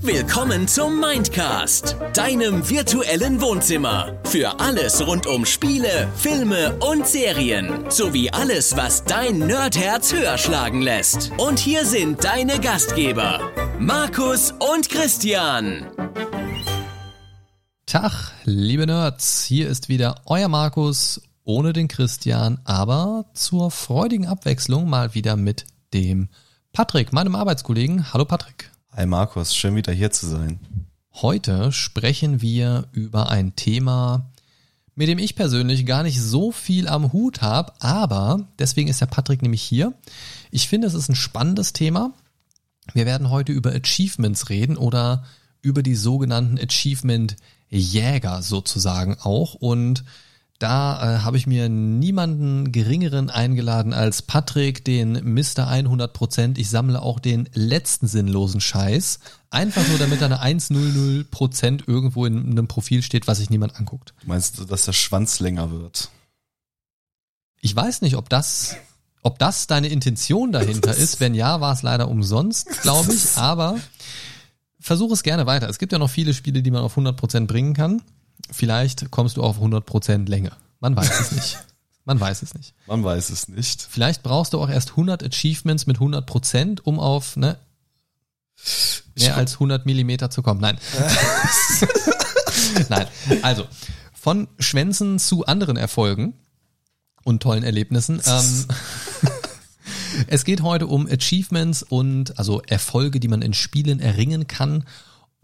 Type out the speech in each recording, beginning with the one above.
Willkommen zum Mindcast, deinem virtuellen Wohnzimmer. Für alles rund um Spiele, Filme und Serien. Sowie alles, was dein Nerdherz höher schlagen lässt. Und hier sind deine Gastgeber, Markus und Christian. Tag, liebe Nerds. Hier ist wieder euer Markus ohne den Christian, aber zur freudigen Abwechslung mal wieder mit dem Patrick, meinem Arbeitskollegen. Hallo Patrick. Hi Markus, schön wieder hier zu sein. Heute sprechen wir über ein Thema, mit dem ich persönlich gar nicht so viel am Hut habe, aber deswegen ist der Patrick nämlich hier. Ich finde, es ist ein spannendes Thema. Wir werden heute über Achievements reden oder über die sogenannten Achievement Jäger sozusagen auch und da äh, habe ich mir niemanden geringeren eingeladen als Patrick, den Mr. 100%. Ich sammle auch den letzten sinnlosen Scheiß. Einfach nur, damit da eine 100% irgendwo in einem Profil steht, was sich niemand anguckt. Meinst du, dass der Schwanz länger wird? Ich weiß nicht, ob das, ob das deine Intention dahinter ist. Wenn ja, war es leider umsonst, glaube ich. Aber versuche es gerne weiter. Es gibt ja noch viele Spiele, die man auf 100% bringen kann. Vielleicht kommst du auf 100% Länge. Man weiß es nicht. Man weiß es nicht. Man weiß es nicht. Vielleicht brauchst du auch erst 100 Achievements mit 100%, um auf ne, mehr als 100 Millimeter zu kommen. Nein. Nein. Also, von Schwänzen zu anderen Erfolgen und tollen Erlebnissen. Ähm, es geht heute um Achievements und also Erfolge, die man in Spielen erringen kann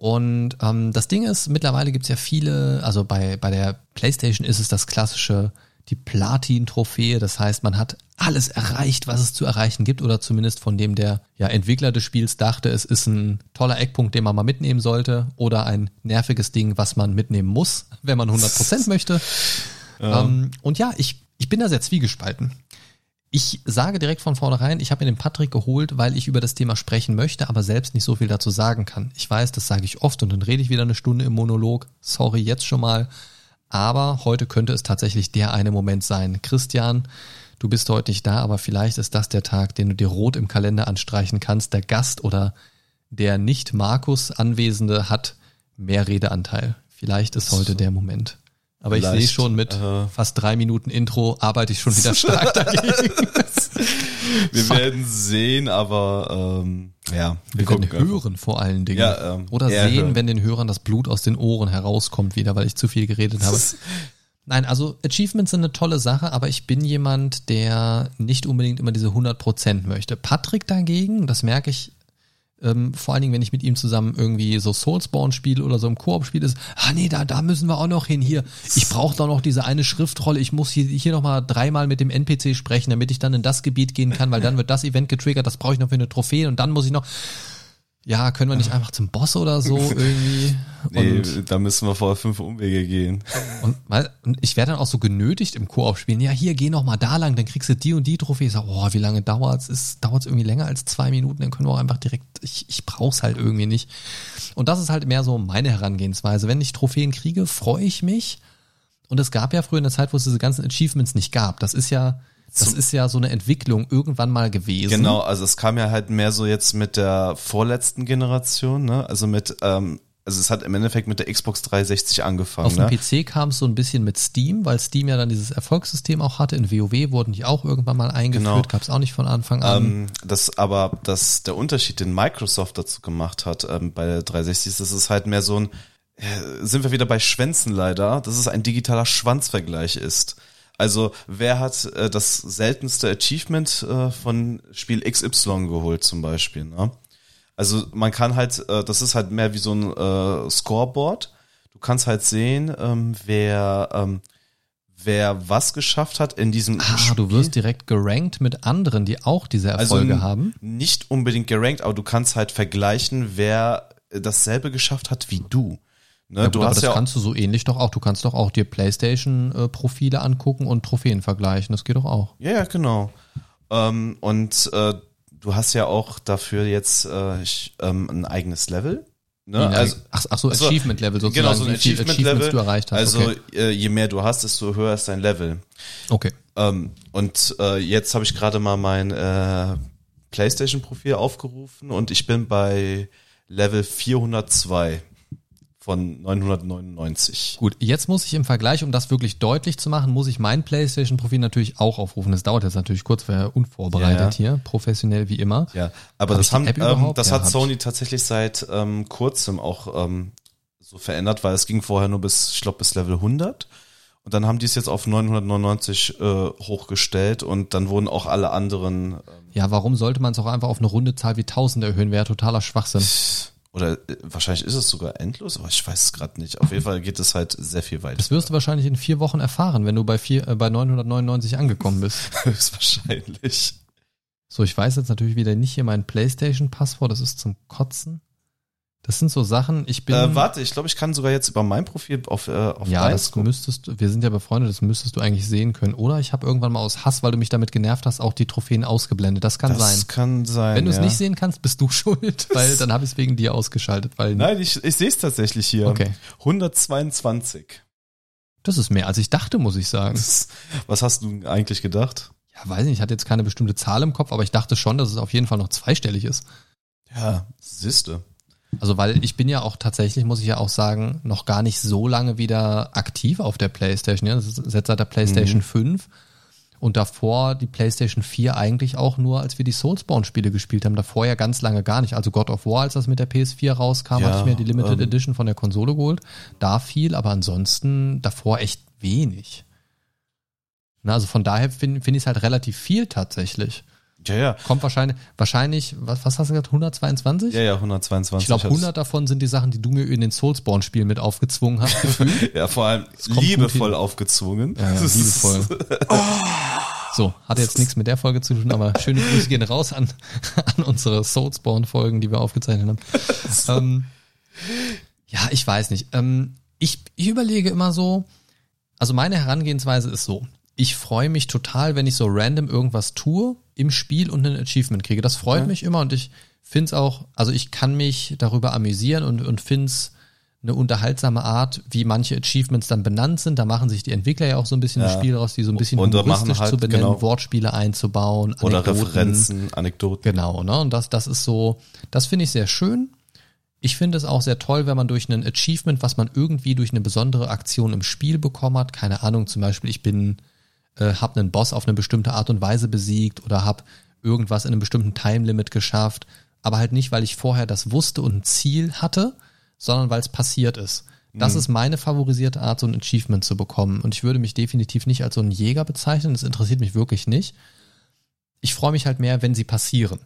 und ähm, das Ding ist, mittlerweile gibt's ja viele, also bei, bei der PlayStation ist es das klassische, die Platin-Trophäe. Das heißt, man hat alles erreicht, was es zu erreichen gibt, oder zumindest von dem der ja, Entwickler des Spiels dachte, es ist ein toller Eckpunkt, den man mal mitnehmen sollte, oder ein nerviges Ding, was man mitnehmen muss, wenn man 100% möchte. Ja. Ähm, und ja, ich, ich bin da sehr zwiegespalten. Ich sage direkt von vornherein, ich habe mir den Patrick geholt, weil ich über das Thema sprechen möchte, aber selbst nicht so viel dazu sagen kann. Ich weiß, das sage ich oft und dann rede ich wieder eine Stunde im Monolog. Sorry jetzt schon mal. Aber heute könnte es tatsächlich der eine Moment sein. Christian, du bist heute nicht da, aber vielleicht ist das der Tag, den du dir rot im Kalender anstreichen kannst. Der Gast oder der nicht Markus Anwesende hat mehr Redeanteil. Vielleicht ist heute der Moment. Aber ich sehe schon mit äh, fast drei Minuten Intro arbeite ich schon wieder stark dagegen. wir werden sehen, aber ähm, ja, wir, wir werden hören einfach. vor allen Dingen. Ja, ähm, Oder sehen, hören. wenn den Hörern das Blut aus den Ohren herauskommt wieder, weil ich zu viel geredet habe. Nein, also Achievements sind eine tolle Sache, aber ich bin jemand, der nicht unbedingt immer diese 100% möchte. Patrick dagegen, das merke ich ähm, vor allen Dingen, wenn ich mit ihm zusammen irgendwie so Soulspawn spiele oder so im Koop spiele, ist, ah nee, da, da müssen wir auch noch hin. Hier, ich brauche doch noch diese eine Schriftrolle. Ich muss hier, hier nochmal dreimal mit dem NPC sprechen, damit ich dann in das Gebiet gehen kann, weil dann wird das Event getriggert, das brauche ich noch für eine Trophäe und dann muss ich noch ja, können wir nicht einfach zum Boss oder so irgendwie? nee, da müssen wir vorher fünf Umwege gehen. Und, weil, und ich werde dann auch so genötigt im Koop spielen. Ja, hier, geh noch mal da lang, dann kriegst du die und die Trophäe. Ich sag, oh, wie lange dauert's? Es dauert irgendwie länger als zwei Minuten, dann können wir auch einfach direkt, ich, ich brauch's halt irgendwie nicht. Und das ist halt mehr so meine Herangehensweise. Wenn ich Trophäen kriege, freue ich mich. Und es gab ja früher eine Zeit, wo es diese ganzen Achievements nicht gab. Das ist ja, das ist ja so eine Entwicklung irgendwann mal gewesen. Genau, also es kam ja halt mehr so jetzt mit der vorletzten Generation, ne? Also mit, ähm, also es hat im Endeffekt mit der Xbox 360 angefangen. Auf dem ne? PC kam es so ein bisschen mit Steam, weil Steam ja dann dieses Erfolgssystem auch hatte. In WoW wurden die auch irgendwann mal eingeführt, genau. gab es auch nicht von Anfang an. Ähm, das aber, das der Unterschied, den Microsoft dazu gemacht hat ähm, bei der 360, das ist halt mehr so ein, äh, sind wir wieder bei Schwänzen leider, dass es ein digitaler Schwanzvergleich ist. Also wer hat äh, das seltenste Achievement äh, von Spiel XY geholt zum Beispiel? Ne? Also man kann halt, äh, das ist halt mehr wie so ein äh, Scoreboard. Du kannst halt sehen, ähm, wer ähm, wer was geschafft hat in diesem ah, Spiel. du wirst direkt gerankt mit anderen, die auch diese also Erfolge also haben. Nicht unbedingt gerankt, aber du kannst halt vergleichen, wer dasselbe geschafft hat wie du. Ne, ja, gut, aber das ja kannst du so ähnlich doch auch. Du kannst doch auch dir PlayStation-Profile angucken und Trophäen vergleichen. Das geht doch auch. Ja, ja, genau. Ähm, und äh, du hast ja auch dafür jetzt äh, ich, ähm, ein eigenes Level. Ne? Also, ach, ach so, also, Achievement-Level sozusagen. Genau, so ein Achievement-Level. du erreicht hast. Also okay. äh, je mehr du hast, desto höher ist dein Level. Okay. Ähm, und äh, jetzt habe ich gerade mal mein äh, PlayStation-Profil aufgerufen und ich bin bei Level 402 von 999. Gut, jetzt muss ich im Vergleich, um das wirklich deutlich zu machen, muss ich mein PlayStation-Profil natürlich auch aufrufen. Das dauert jetzt natürlich kurz, wäre unvorbereitet Ja, hier, professionell wie immer. Ja, aber Hab das haben, ähm, das Ja, hat Sony tatsächlich seit ähm, kurzem auch ähm, so verändert, weil es ging vorher nur bis, ich glaube, bis Level 100. Und dann haben die es jetzt auf 999 äh, hochgestellt und dann wurden auch alle anderen ähm, Ja, warum sollte man es auch einfach auf eine runde Zahl wie 1000 erhöhen? Wäre totaler Schwachsinn. Oder äh, wahrscheinlich ist es sogar endlos, aber ich weiß es gerade nicht. Auf jeden Fall geht es halt sehr viel weiter. Das wirst du wahrscheinlich in vier Wochen erfahren, wenn du bei, vier, äh, bei 999 angekommen bist. Höchstwahrscheinlich. So, ich weiß jetzt natürlich wieder nicht hier mein PlayStation-Passwort, das ist zum Kotzen. Das sind so Sachen, ich bin. Äh, warte, ich glaube, ich kann sogar jetzt über mein Profil auf, äh, auf ja, das gucken. müsstest du, wir sind ja befreundet, das müsstest du eigentlich sehen können. Oder ich habe irgendwann mal aus Hass, weil du mich damit genervt hast, auch die Trophäen ausgeblendet. Das kann Das sein. kann sein. Wenn du es ja. nicht sehen kannst, bist du schuld, weil dann habe ich es wegen dir ausgeschaltet, weil Nein, ich, ich sehe es tatsächlich hier. Okay. 122. das ist mehr als ich dachte, muss ich sagen. Das- Was hast du eigentlich gedacht? Ja, weiß nicht, ich hatte jetzt keine bestimmte Zahl im Kopf, aber ich dachte schon, dass es auf jeden Fall noch zweistellig ist. Ja, siehste. Also weil ich bin ja auch tatsächlich, muss ich ja auch sagen, noch gar nicht so lange wieder aktiv auf der Playstation. Ja, das ist jetzt seit der Playstation 5 und davor die Playstation 4 eigentlich auch nur, als wir die Soulspawn-Spiele gespielt haben. Davor ja ganz lange gar nicht. Also God of War, als das mit der PS4 rauskam, Ja, hatte ich mir die Limited ähm, Edition von der Konsole geholt. Da viel, aber ansonsten davor echt wenig. Na, also von daher finde find ich es halt relativ viel tatsächlich. Ja, ja. Kommt wahrscheinlich, wahrscheinlich, was, was hast du gesagt, 122? Ja, ja, 122. Ich glaube, hat's- 100 davon sind die Sachen, die du mir in den Soulspawn-Spielen mit aufgezwungen hast. Ja, vor allem liebevoll aufgezwungen. Ja, ja, liebevoll. So, hat jetzt nichts mit der Folge zu tun, aber schöne Grüße gehen raus an, an unsere Soulspawn-Folgen, die wir aufgezeichnet haben. ähm, ja, ich weiß nicht. Ähm, ich, ich überlege immer so, also meine Herangehensweise ist so, ich freue mich total, wenn ich so random irgendwas tue im Spiel und ein Achievement kriege. Das freut mich immer und ich finde es auch, also ich kann mich darüber amüsieren und, und finde es eine unterhaltsame Art, wie manche Achievements dann benannt sind. Da machen sich die Entwickler ja auch so ein bisschen Ja. ein Spiel raus, die so ein bisschen Und humoristisch halt, zu benennen, genau. Wortspiele einzubauen, Oder Anekdoten. Referenzen, Anekdoten. Genau, ne? Und das, das ist so, das finde ich sehr schön. Ich finde es auch sehr toll, wenn man durch ein Achievement, was man irgendwie durch eine besondere Aktion im Spiel bekommen hat, keine Ahnung, zum Beispiel, ich bin, äh, habe einen Boss auf eine bestimmte Art und Weise besiegt oder habe irgendwas in einem bestimmten Time-Limit geschafft, aber halt nicht, weil ich vorher das wusste und ein Ziel hatte, sondern weil es passiert ist. Das ist meine favorisierte Art, so ein Achievement zu bekommen. Und ich würde mich definitiv nicht als so einen Jäger bezeichnen. Das interessiert mich wirklich nicht ich freue mich halt mehr, wenn sie passieren.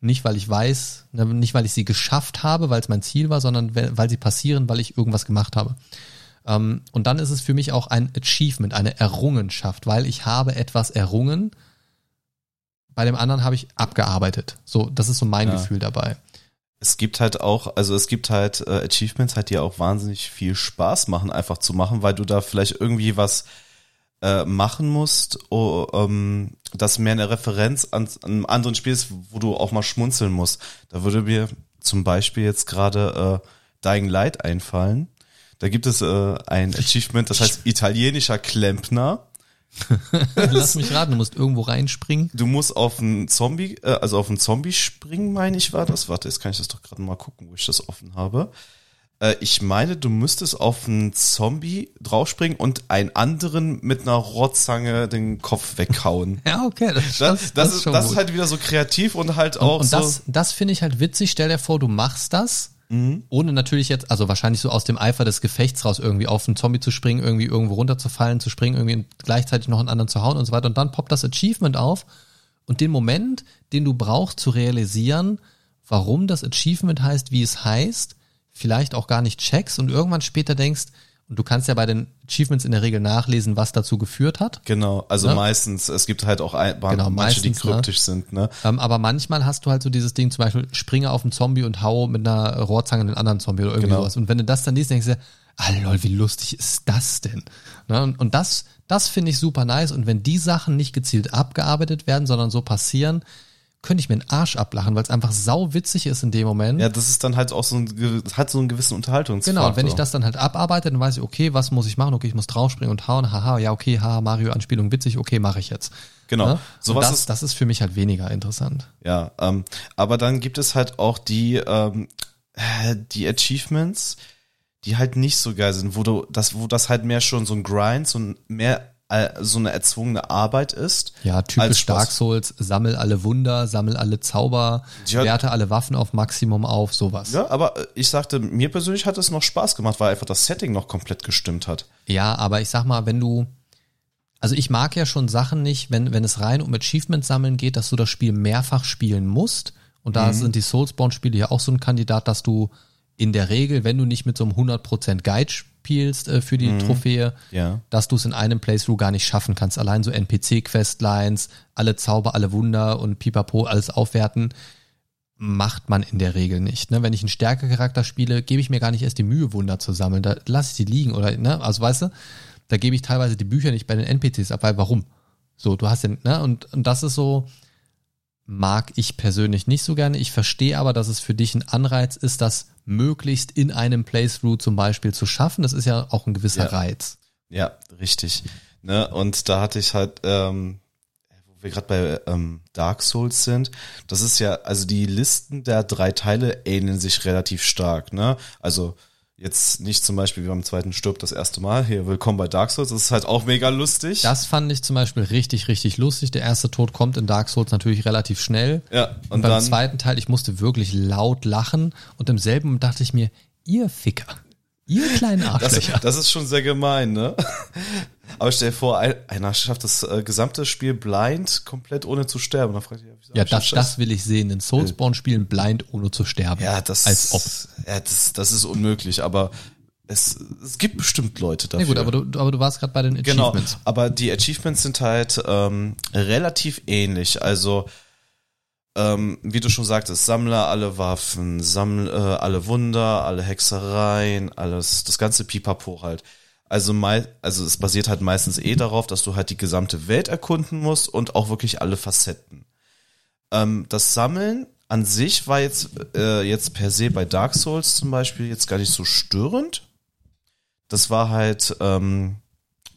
Nicht, weil ich weiß, ne, nicht, weil ich sie geschafft habe, weil es mein Ziel war, sondern weil sie passieren, weil ich irgendwas gemacht habe. Ähm, und dann ist es für mich auch ein Achievement, eine Errungenschaft, weil ich habe etwas errungen. Bei dem anderen habe ich abgearbeitet. So, das ist so mein Ja. Gefühl dabei. Es gibt halt auch, also es gibt halt äh, Achievements, halt, die auch wahnsinnig viel Spaß machen, einfach zu machen, weil du da vielleicht irgendwie was äh, machen musst, oh, ähm, das mehr eine Referenz an, an einem anderen Spiel ist, wo du auch mal schmunzeln musst. Da würde mir zum Beispiel jetzt gerade äh, Dying Light einfallen. Da gibt es äh, ein Achievement, das heißt italienischer Klempner. Lass mich raten, du musst irgendwo reinspringen. Du musst auf einen Zombie, äh, also auf einen Zombie springen, meine ich war das. Warte, jetzt kann ich das doch gerade mal gucken, wo ich das offen habe. Äh, ich meine, du müsstest auf einen Zombie draufspringen und einen anderen mit einer Rohrzange den Kopf weghauen. Ja, okay. Das, Das, das, ist, schon das gut. ist halt wieder so kreativ und halt auch und so. das, das finde ich halt witzig. Stell dir vor, du machst das, Mhm. ohne natürlich jetzt, also wahrscheinlich so aus dem Eifer des Gefechts raus irgendwie auf einen Zombie zu springen, irgendwie irgendwo runterzufallen, zu springen, irgendwie gleichzeitig noch einen anderen zu hauen und so weiter. Und dann poppt das Achievement auf und den Moment, den du brauchst zu realisieren, warum das Achievement heißt, wie es heißt, vielleicht auch gar nicht checkst und irgendwann später denkst, und du kannst ja bei den Achievements in der Regel nachlesen, was dazu geführt hat. Genau, also Ne? meistens, es gibt halt auch ein, Genau, manche, die meistens, ne? kryptisch sind, ne? Ähm, aber manchmal hast du halt so dieses Ding, zum Beispiel springe auf einen Zombie und hau mit einer Rohrzange den anderen Zombie oder irgendwie Genau. sowas. Und wenn du das dann liest, denkst du, dir, ah lol, wie lustig ist das denn? Ne? Und, und das, das finde ich super nice. Und wenn die Sachen nicht gezielt abgearbeitet werden, sondern so passieren, könnte ich mir den Arsch ablachen, weil es einfach sau witzig ist in dem Moment. Ja, das ist dann halt auch so ein, hat so einen gewissen Unterhaltungsfaktor. Genau, und wenn ich das dann halt abarbeite, dann weiß ich, okay, was muss ich machen? Okay, ich muss draufspringen und hauen, haha, ja, okay, haha, Mario-Anspielung witzig, okay, mache ich jetzt. Genau. Ne? Sowas das, ist- das ist für mich halt weniger interessant. Ja, ähm, aber dann gibt es halt auch die, ähm, äh, die Achievements, die halt nicht so geil sind, wo du das, wo das halt mehr schon so ein Grind, so ein mehr so eine erzwungene Arbeit ist. Ja, typisch. Dark Souls, sammel alle Wunder, sammel alle Zauber, Ja. werte alle Waffen auf Maximum auf, sowas. Ja, aber äh, ich sagte, mir persönlich hat es noch Spaß gemacht, weil einfach das Setting noch komplett gestimmt hat. Ja, aber ich sag mal, wenn du, also ich mag ja schon Sachen nicht, wenn, wenn es rein um Achievement sammeln geht, dass du das Spiel mehrfach spielen musst. Und da sind die Soulsborne-Spiele ja auch so ein Kandidat, dass du in der Regel, wenn du nicht mit so einem 100% Guide spielst äh, für die Trophäe, Ja. dass du es in einem Playthrough gar nicht schaffen kannst. Allein so NPC-Questlines, alle Zauber, alle Wunder und Pipapo, alles aufwerten, macht man in der Regel nicht. Ne? Wenn ich einen Stärkecharakter spiele, gebe ich mir gar nicht erst die Mühe, Wunder zu sammeln. Da lasse ich die liegen oder, ne? Also weißt du, da gebe ich teilweise die Bücher nicht bei den NPCs ab, weil warum? So, du hast den, ne? Und, und das ist so, mag ich persönlich nicht so gerne. Ich verstehe aber, dass es für dich ein Anreiz ist, das möglichst in einem Playthrough zum Beispiel zu schaffen. Das ist ja auch ein gewisser Ja. Reiz. Ja, richtig. Ne? Und da hatte ich halt, ähm, wo wir gerade bei ähm, Dark Souls sind, das ist ja, also die Listen der drei Teile ähneln sich relativ stark. Ne? Also jetzt nicht zum Beispiel wie beim zweiten Stirb das erste Mal. Hier, willkommen bei Dark Souls. Das ist halt auch mega lustig. Das fand ich zum Beispiel richtig, richtig lustig. Der erste Tod kommt in Dark Souls natürlich relativ schnell. ja, Und, und beim dann, zweiten Teil, ich musste wirklich laut lachen und im selben Moment dachte ich mir, ihr Ficker, ihr kleinen das, Arschlöcher. das ist schon sehr gemein, ne? Aber stell dir vor, ein- einer schafft das äh, gesamte Spiel blind, komplett ohne zu sterben. Wieso ja, ich das, das will ich sehen. In Soulsborne-Spielen blind, ohne zu sterben. Ja, das, Als ob. Ja, das, das ist unmöglich, aber es, es gibt bestimmt Leute dafür. gut, aber du, aber du warst gerade bei den Genau, Achievements. aber die Achievements sind halt ähm, relativ ähnlich. Also, ähm, wie du schon sagtest, sammle alle Waffen, sammle äh, alle Wunder, alle Hexereien, alles, das ganze Pipapo halt. Also, mei also es basiert halt meistens eh darauf, dass du halt die gesamte Welt erkunden musst und auch wirklich alle Facetten. Ähm, das Sammeln an sich war jetzt, äh, jetzt per se bei Dark Souls zum Beispiel jetzt gar nicht so störend. Das war halt ähm,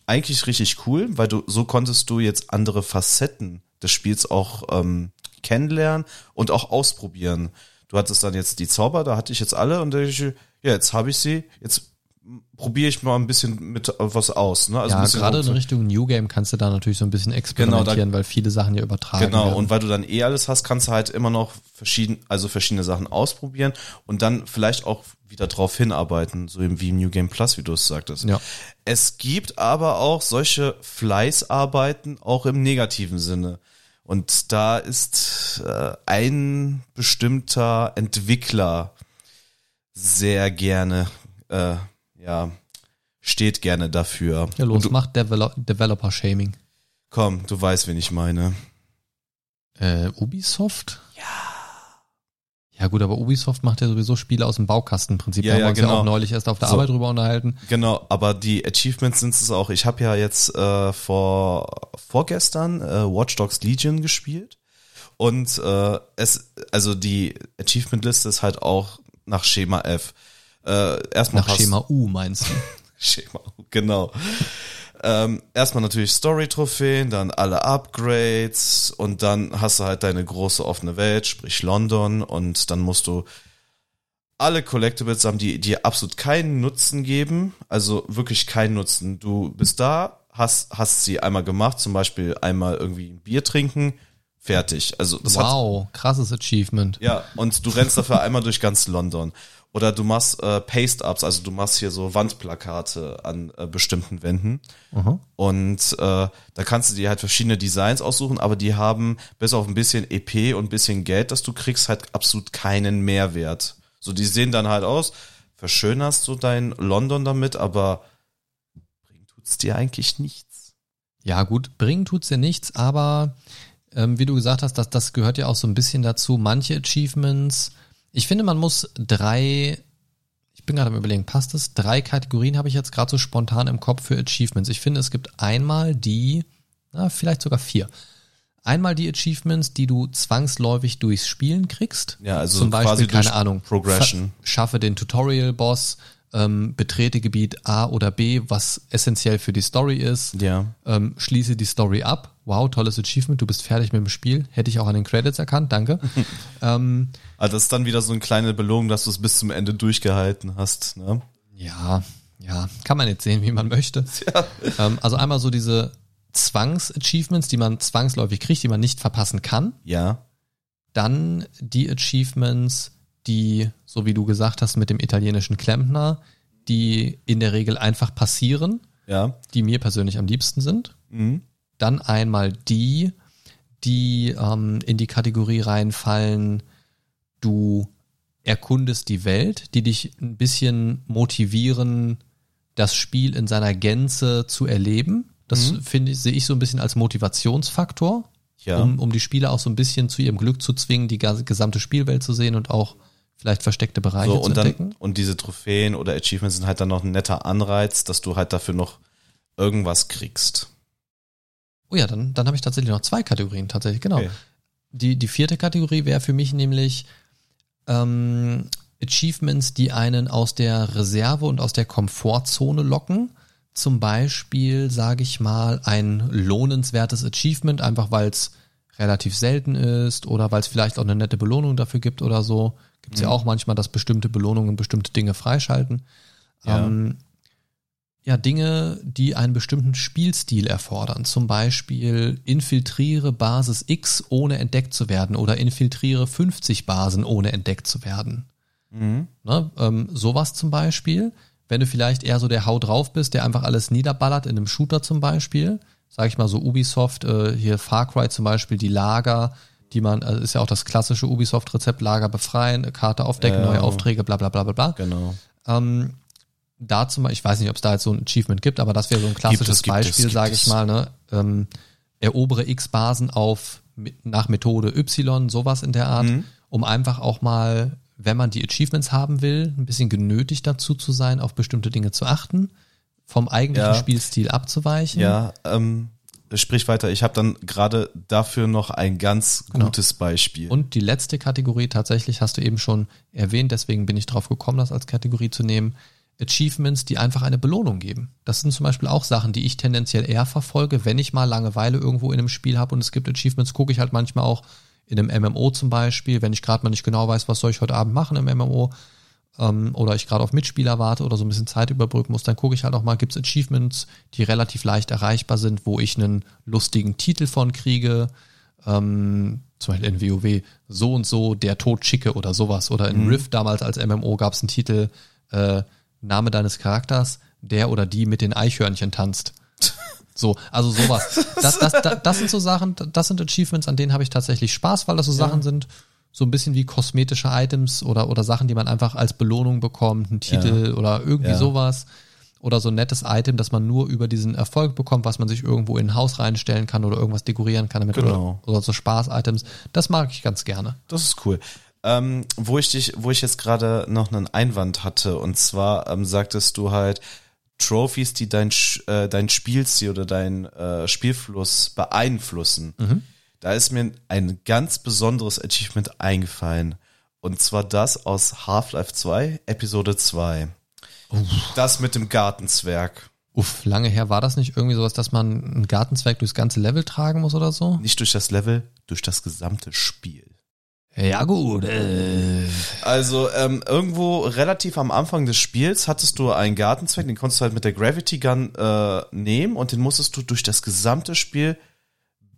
eigentlich richtig cool, weil du so konntest du jetzt andere Facetten des Spiels auch ähm, kennenlernen und auch ausprobieren. Du hattest dann jetzt die Zauber, da hatte ich jetzt alle und da dachte ich, ja, jetzt habe ich sie, jetzt probiere ich mal ein bisschen mit was aus. Ne? Also ja, gerade in Richtung New Game kannst du da natürlich so ein bisschen experimentieren, weil viele Sachen ja übertragen Genau, werden. und weil du dann eh alles hast, kannst du halt immer noch verschieden, also verschiedene Sachen ausprobieren und dann vielleicht auch wieder drauf hinarbeiten, so eben wie im New Game Plus, wie du es sagtest. Ja. Es gibt aber auch solche Fleißarbeiten auch im negativen Sinne. Und da ist äh, ein bestimmter Entwickler sehr gerne, äh, ja, steht gerne dafür. ja, los, du, mach Develop Developer-Shaming. komm, du weißt, wen ich meine. Äh, Ubisoft? Ja. Ja gut, aber Ubisoft macht ja sowieso Spiele aus dem Baukastenprinzip. Ja, da haben ja, wir uns ja genau. auch neulich erst auf der So. Arbeit drüber unterhalten. Genau, aber die Achievements sind es auch. Ich habe ja jetzt äh, vor vorgestern äh, Watch Dogs Legion gespielt und äh, es also die Achievement Liste ist halt auch nach Schema F. Äh, erstmal Nach Schema U meinst du? Schema, genau. Ähm, erstmal natürlich Story-Trophäen, dann alle Upgrades und dann hast du halt deine große offene Welt, sprich London und dann musst du alle Collectibles haben, die dir absolut keinen Nutzen geben, also wirklich keinen Nutzen. Du bist da, hast, hast sie einmal gemacht, zum Beispiel einmal irgendwie ein Bier trinken, fertig. Also das hat Wow, krasses Achievement. ja, und du rennst dafür einmal durch ganz London. Oder du machst äh, Paste-Ups, also du machst hier so Wandplakate an äh, bestimmten Wänden. Aha. Und äh, da kannst du dir halt verschiedene Designs aussuchen, aber die haben bis auf ein bisschen EP und ein bisschen Geld, das du kriegst, halt absolut keinen Mehrwert. So, die sehen dann halt aus, verschönerst du dein London damit, aber bringt tut's dir eigentlich nichts. Ja, gut, bringen tut's ja nichts, aber ähm, wie du gesagt hast, das, das gehört ja auch so ein bisschen dazu. Manche Achievements, ich finde, man muss drei, ich bin gerade am überlegen, passt es? Drei Kategorien habe ich jetzt gerade so spontan im Kopf für Achievements. Ich finde, es gibt einmal die, na, vielleicht sogar vier. Einmal die Achievements, die du zwangsläufig durchs Spielen kriegst. Ja, also Zum Beispiel, keine Ahnung, Progression. schaffe den Tutorial-Boss, ähm, betrete Gebiet A oder B, was essentiell für die Story ist. Ja. Ähm, schließe die Story ab. Wow, tolles Achievement, du bist fertig mit dem Spiel. Hätte ich auch an den Credits erkannt, danke. ähm, Also das ist dann wieder so eine kleine Belohnung, dass du es bis zum Ende durchgehalten hast. Ne? ja, ja, kann man jetzt sehen, wie man möchte. Ähm, also einmal so diese Zwangs-Achievements, die man zwangsläufig kriegt, die man nicht verpassen kann. Ja. Dann die Achievements, die, so wie du gesagt hast, mit dem italienischen Klempner, die in der Regel einfach passieren, Ja. die mir persönlich am liebsten sind. Mhm. Dann einmal die, die ähm, in die Kategorie reinfallen, du erkundest die Welt, die dich ein bisschen motivieren, das Spiel in seiner Gänze zu erleben. Das finde ich, sehe ich so ein bisschen als Motivationsfaktor, Ja. um, um die Spieler auch so ein bisschen zu ihrem Glück zu zwingen, die gesamte Spielwelt zu sehen und auch vielleicht versteckte Bereiche So, zu und dann, entdecken. und diese Trophäen oder Achievements sind halt dann noch ein netter Anreiz, dass du halt dafür noch irgendwas kriegst. Oh ja, dann, dann habe ich tatsächlich noch zwei Kategorien, tatsächlich, genau. Okay. Die, die vierte Kategorie wäre für mich nämlich ähm, Achievements, die einen aus der Reserve und aus der Komfortzone locken. Zum Beispiel, sage ich mal, ein lohnenswertes Achievement, einfach weil es relativ selten ist oder weil es vielleicht auch eine nette Belohnung dafür gibt oder so. Gibt es ja auch manchmal, dass bestimmte Belohnungen bestimmte Dinge freischalten. Ja. Ähm, ja, Dinge, die einen bestimmten Spielstil erfordern. Zum Beispiel infiltriere Basis X, ohne entdeckt zu werden oder infiltriere 50 Basen, ohne entdeckt zu werden. Mhm. Ne? Ähm, sowas zum Beispiel. Wenn du vielleicht eher so der Hau drauf bist, der einfach alles niederballert in einem Shooter zum Beispiel, sag ich mal so Ubisoft, äh, hier Far Cry zum Beispiel, die Lager, die man, also ist ja auch das klassische Ubisoft-Rezept, Lager befreien, Karte aufdecken, Ja. neue Aufträge, bla bla bla bla bla. Genau. Ähm, da zum Beispiel, ich weiß nicht, ob es da jetzt so ein Achievement gibt, aber das wäre so ein klassisches es, gibt es, Beispiel, gibt sage es. ich mal. Ne? Ähm, erobere X Basen auf nach Methode Y, sowas in der Art, Mhm. um einfach auch mal, wenn man die Achievements haben will, ein bisschen genötigt dazu zu sein, auf bestimmte Dinge zu achten, vom eigentlichen Ja. Spielstil abzuweichen. Ja, ähm, sprich weiter. Ich habe dann gerade dafür noch ein ganz Genau. gutes Beispiel. Und die letzte Kategorie tatsächlich hast du eben schon erwähnt, deswegen bin ich drauf gekommen, das als Kategorie zu nehmen. Achievements, die einfach eine Belohnung geben. Das sind zum Beispiel auch Sachen, die ich tendenziell eher verfolge, wenn ich mal Langeweile irgendwo in einem Spiel habe und es gibt Achievements, gucke ich halt manchmal auch in einem MMO zum Beispiel, wenn ich gerade mal nicht genau weiß, was soll ich heute Abend machen im MMO ähm, oder ich gerade auf Mitspieler warte oder so ein bisschen Zeit überbrücken muss, dann gucke ich halt auch mal, gibt es Achievements, die relativ leicht erreichbar sind, wo ich einen lustigen Titel von kriege, ähm, zum Beispiel in WoW, so und so, der Tod schicke oder sowas. Oder in Rift damals als MMO gab es einen Titel, äh, Name deines Charakters, der oder die mit den Eichhörnchen tanzt. So, also sowas. Das, das, das, das sind so Sachen, das sind Achievements, an denen habe ich tatsächlich Spaß, weil das so Sachen sind, so ein bisschen wie kosmetische Items oder, oder Sachen, die man einfach als Belohnung bekommt, ein Titel oder irgendwie Ja. sowas. Oder so ein nettes Item, das man nur über diesen Erfolg bekommt, was man sich irgendwo in ein Haus reinstellen kann oder irgendwas dekorieren kann damit. Genau. Oder, oder so Spaß-Items. Das mag ich ganz gerne. Das ist cool. Ähm, wo ich dich, wo ich jetzt gerade noch einen Einwand hatte, und zwar ähm, sagtest du halt Trophies, die dein, äh, dein Spielstil oder dein äh, Spielfluss beeinflussen. Da ist mir ein ganz besonderes Achievement eingefallen. Und zwar das aus Half-Life 2, Episode 2. Das mit dem Gartenzwerg. Uff, lange her war das nicht irgendwie sowas, dass man einen Gartenzwerg durchs ganze Level tragen muss oder so? Nicht durch das Level, durch das gesamte Spiel. Ja gut, äh, Also ähm, irgendwo relativ am Anfang des Spiels hattest du einen Gartenzweck, den konntest du halt mit der Gravity Gun äh, nehmen und den musstest du durch das gesamte Spiel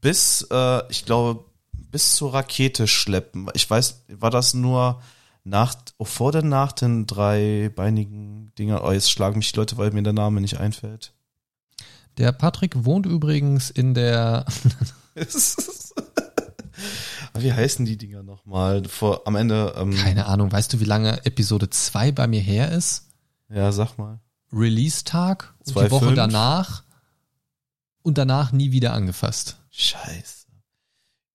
bis, äh, ich glaube, bis zur Rakete schleppen. Ich weiß, war das nur nach, oh, vor oder nach den dreibeinigen Dinger? Oh, jetzt schlagen mich die Leute, weil mir der Name nicht einfällt. der Patrick wohnt übrigens in der, Wie heißen die Dinger nochmal? Vor, am Ende, ähm, keine Ahnung, weißt du, wie lange Episode 2 bei mir her ist? ja, sag mal. Release-Tag und die 2,5. Woche danach und danach nie wieder angefasst. Scheiße.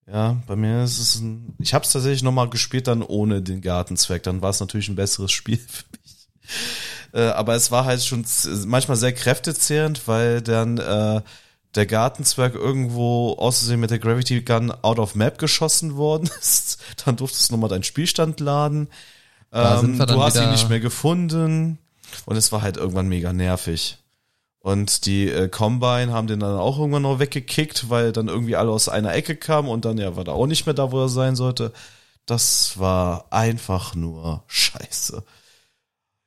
Ja, bei mir ist es ein. Ich habe es tatsächlich nochmal gespielt, dann ohne den Gartenzweck. Dann war es natürlich ein besseres Spiel für mich. Äh, aber es war halt schon manchmal sehr kräftezehrend, weil dann äh, der Gartenzwerg irgendwo auszusehen mit der Gravity Gun out of Map geschossen worden ist. Dann durftest du nochmal deinen Spielstand laden. Ähm, du hast ihn nicht mehr gefunden. Und es war halt irgendwann mega nervig. Und die äh, Combine haben den dann auch irgendwann noch weggekickt, weil dann irgendwie alle aus einer Ecke kamen und dann ja war er auch nicht mehr da, wo er sein sollte. Das war einfach nur scheiße.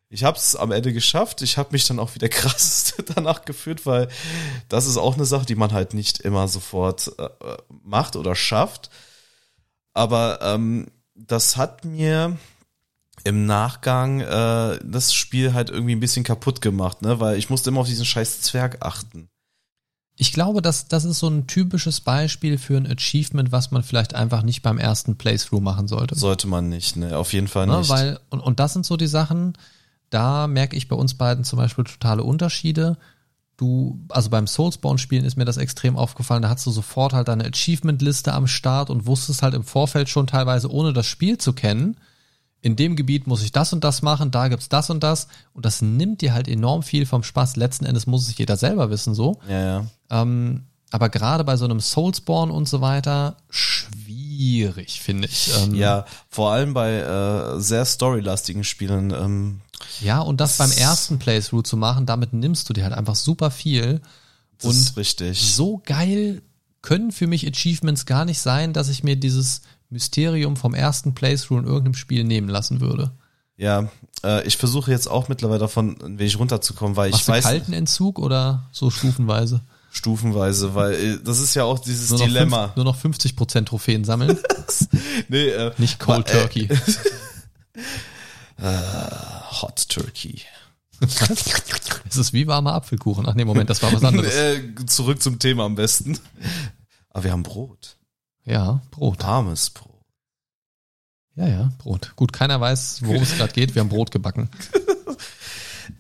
Ich habe es am Ende geschafft. Ich habe mich dann auch wieder krass danach gefühlt, weil das ist auch eine Sache, die man halt nicht immer sofort äh, macht oder schafft. Aber ähm, das hat mir im Nachgang äh, das Spiel halt irgendwie ein bisschen kaputt gemacht, ne? Weil ich musste immer auf diesen scheiß Zwerg achten. Ich glaube, dass das ist so ein typisches Beispiel für ein Achievement, was man vielleicht einfach nicht beim ersten Playthrough machen sollte. Sollte man nicht, ne? Auf jeden Fall ne? nicht. Weil, und, und das sind so die Sachen, da merke ich bei uns beiden zum Beispiel totale Unterschiede. Du, also beim Soulspawn-Spielen ist mir das extrem aufgefallen, da hast du sofort halt deine Achievement-Liste am Start und wusstest halt im Vorfeld schon teilweise, ohne das Spiel zu kennen, in dem Gebiet muss ich das und das machen, da gibt's das und das. Und das nimmt dir halt enorm viel vom Spaß. Letzten Endes muss es jeder selber wissen, so. Ja, ja. Ähm, aber gerade bei so einem Soulspawn und so weiter, schwierig, finde ich. Ähm, Ja, vor allem bei äh, sehr storylastigen Spielen. Ähm, ja, und das beim ersten Playthrough zu machen, damit nimmst du dir halt einfach super viel. das ist richtig. so geil können für mich Achievements gar nicht sein, dass ich mir dieses Mysterium vom ersten Playthrough in irgendeinem Spiel nehmen lassen würde. Ja, äh, ich versuche jetzt auch mittlerweile davon ein wenig runterzukommen, weil Machst ich du weiß kalten Entzug oder so stufenweise? stufenweise, weil äh, das ist ja auch dieses Nur Dilemma. fünf, nur noch 50% Trophäen sammeln, nee, äh, nicht Cold aber, äh, Turkey. Hot Turkey. Es ist wie warmer Apfelkuchen. Ach nee, Moment, das war was anderes. Äh, zurück zum Thema am besten. Aber wir haben Brot. Ja, Brot. Warmes Brot. Ja, ja, Brot. Gut, keiner weiß, worum es gerade geht. Wir haben Brot gebacken.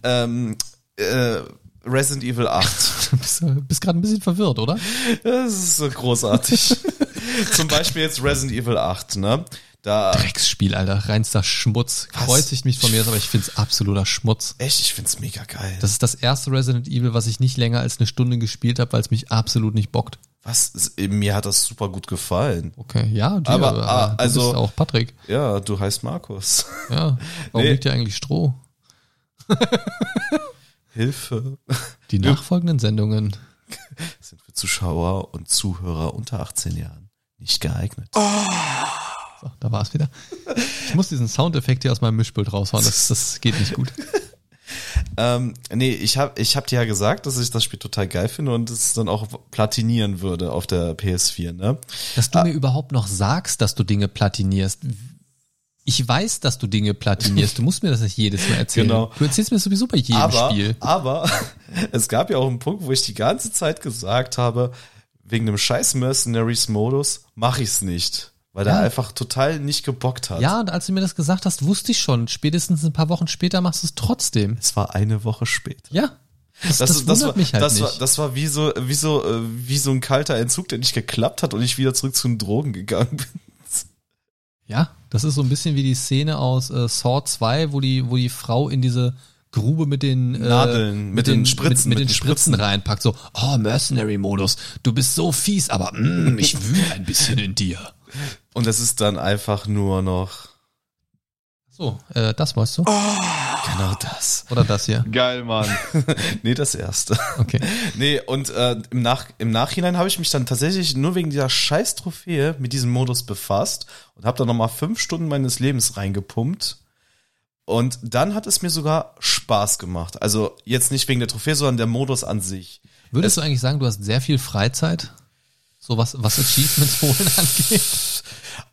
Ähm, äh, Resident Evil 8. Du bist, bist gerade ein bisschen verwirrt, oder? Das ist so großartig. Zum Beispiel jetzt Resident Evil 8, ne? Da, Drecksspiel, Alter. Reinster Schmutz. Was? Kreuzigt mich von mir, aber ich find's absoluter Schmutz. echt, ich find's mega geil. Das ist das erste Resident Evil, was ich nicht länger als eine Stunde gespielt habe, weil es mich absolut nicht bockt. Was? Mir hat das super gut gefallen. Okay, ja, dir, Aber, aber, ah, du also- bist auch Patrick. Ja, du heißt Markus. Ja, warum Nee. liegt dir eigentlich Stroh? Hilfe. Die nachfolgenden Sendungen. Sind für Zuschauer und Zuhörer unter 18 Jahren nicht geeignet. So, da war es wieder. Ich muss diesen Soundeffekt hier aus meinem Mischpult raushauen. Das, das geht nicht gut. Ähm, nee, ich hab, ich hab dir ja gesagt, dass ich das Spiel total geil finde und es dann auch platinieren würde auf der PS4, ne? Dass du mir überhaupt noch sagst, dass du Dinge platinierst. Ich weiß, dass du Dinge platinierst. Du musst mir das nicht jedes Mal erzählen. Genau. Du erzählst mir sowieso bei jedem aber, Spiel. aber es gab ja auch einen Punkt, wo ich die ganze Zeit gesagt habe, wegen dem scheiß Mercenaries-Modus mache ich's nicht. Weil Ja. einfach total nicht gebockt hat. Ja, und als du mir das gesagt hast, wusste ich schon. Spätestens ein paar Wochen später machst du es trotzdem. Es war eine Woche später. Ja. Das, das, wundert war, mich halt das nicht. War, das war wie so, wie so, äh, wie so ein kalter Entzug, der nicht geklappt hat und ich wieder zurück zu den Drogen gegangen bin. Ja, das ist so ein bisschen wie die Szene aus äh, Saw 2, wo die, wo die Frau in diese Grube mit den äh, Nadeln, mit den Spritzen, mit, mit mit den den Spritzen, Spritzen. reinpackt. So, oh, Mercenary-Modus, du bist so fies, aber mm, ich wühle ein bisschen in dir. Und es ist dann einfach nur noch So, äh, das wolltest du? genau das. Oder das hier? Geil, Mann. Nee, das erste. Okay. Nee, und äh, im, Nach im Nachhinein habe ich mich dann tatsächlich nur wegen dieser scheiß Trophäe mit diesem Modus befasst und habe da nochmal fünf Stunden meines Lebens reingepumpt. Und dann hat es mir sogar Spaß gemacht. Also jetzt nicht wegen der Trophäe, sondern der Modus an sich. Würdest du eigentlich sagen, du hast sehr viel Freizeit? So was, was Achievements holen angeht?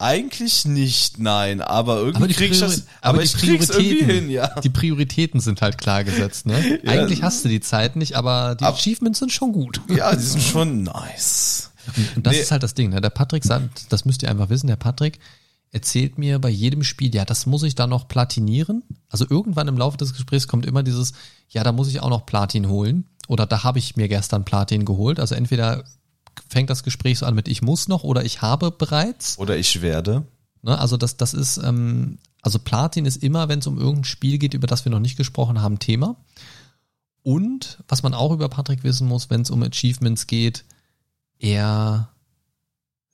Eigentlich nicht, nein, aber irgendwie Aber krieg ich das, aber die ich krieg's irgendwie Prioritäten, hin, ja. die Prioritäten sind halt klar gesetzt, ne? Ja. Eigentlich hast du die Zeit nicht, aber die Ab- Achievements sind schon gut. Ja, die sind schon nice. Und das Nee. ist halt das Ding, ne? Der Patrick sagt, das müsst ihr einfach wissen, der Patrick erzählt mir bei jedem Spiel, ja, das muss ich dann noch platinieren. Also irgendwann im Laufe des Gesprächs kommt immer dieses, ja, da muss ich auch noch Platin holen. Oder da habe ich mir gestern Platin geholt. Also entweder fängt das Gespräch so an mit ich muss noch oder ich habe bereits. Oder ich werde. Ne? Also das, das ist, ähm, also Platin ist immer, wenn es um irgendein Spiel geht, über das wir noch nicht gesprochen haben, Thema. Und was man auch über Patrick wissen muss, wenn es um Achievements geht, er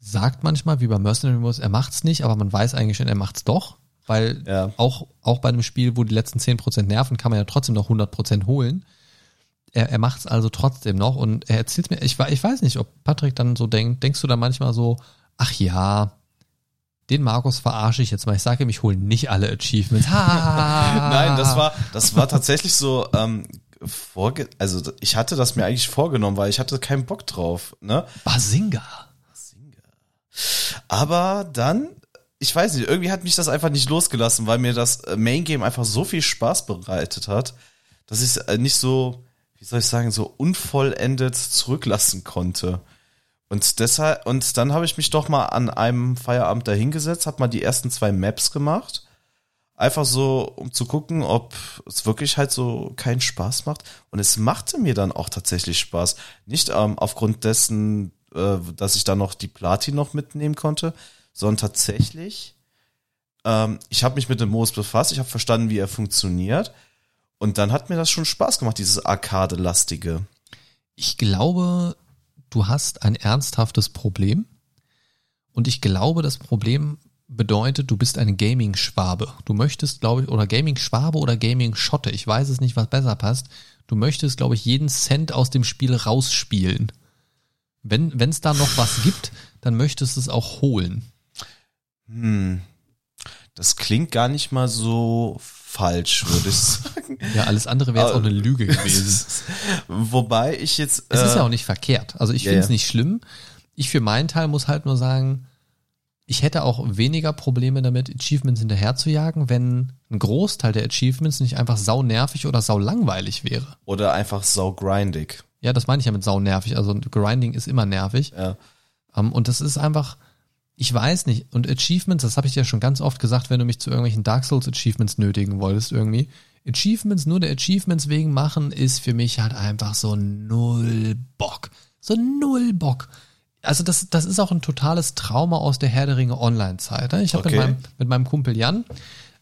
sagt manchmal, wie bei Mercenary Wars, er macht's nicht, aber man weiß eigentlich schon, er macht's doch. weil Ja. auch, auch bei einem Spiel, wo die letzten 10% nerven, kann man ja trotzdem noch 100% holen. Er, er macht es also trotzdem noch und er erzählt mir, ich, ich weiß nicht, ob Patrick dann so denkt, denkst du dann manchmal so, ach ja, den Markus verarsche ich jetzt mal. Ich sage ihm, ich hole nicht alle Achievements. Nein, das war, das war tatsächlich so, ähm, vorge also ich hatte das mir eigentlich vorgenommen, weil ich hatte keinen Bock drauf, ne? Basinga. Aber dann, ich weiß nicht, irgendwie hat mich das einfach nicht losgelassen, weil mir das äh, Main Game einfach so viel Spaß bereitet hat, dass ich es äh, nicht so, wie soll ich sagen, so unvollendet zurücklassen konnte. Und deshalb, und dann habe ich mich doch mal an einem Feierabend dahingesetzt, habe mal die ersten zwei Maps gemacht. Einfach so, um zu gucken, ob es wirklich halt so keinen Spaß macht. Und es machte mir dann auch tatsächlich Spaß. Nicht ähm, aufgrund dessen, äh, dass ich da noch die Platin noch mitnehmen konnte, sondern tatsächlich, ähm, ich habe mich mit dem Modus befasst, ich habe verstanden, wie er funktioniert. Und dann hat mir das schon Spaß gemacht, dieses Arcade-lastige. Ich glaube, du hast ein ernsthaftes Problem. Und ich glaube, das Problem bedeutet, du bist ein Gaming-Schwabe. Du möchtest, glaube ich, oder Gaming-Schwabe oder Gaming-Schotte. Ich weiß es nicht, was besser passt. Du möchtest, glaube ich, jeden Cent aus dem Spiel rausspielen. Wenn es da noch was gibt, dann möchtest du es auch holen. Hm. Das klingt gar nicht mal so falsch, würde ich sagen. Ja, alles andere wäre jetzt auch eine Lüge gewesen. Wobei ich jetzt. Es ist äh, ja auch nicht verkehrt. Also ich ja, finde es ja. nicht schlimm. Ich für meinen Teil muss halt nur sagen, ich hätte auch weniger Probleme damit, Achievements hinterher zu jagen, wenn ein Großteil der Achievements nicht einfach sau nervig oder sau langweilig wäre. Oder einfach sau grindig. Ja, das meine ich ja mit sau nervig. Also Grinding ist immer nervig. Ja. Ähm, und das ist einfach, ich weiß nicht. Und Achievements, das habe ich ja schon ganz oft gesagt, wenn du mich zu irgendwelchen Dark Souls Achievements nötigen wolltest irgendwie. Achievements nur der Achievements wegen machen ist für mich halt einfach so null Bock. So null Bock. Also das, das ist auch ein totales Trauma aus der Herr der Ringe Online-Zeit. ne? Ich habe Okay. mit, meinem, mit meinem Kumpel Jan,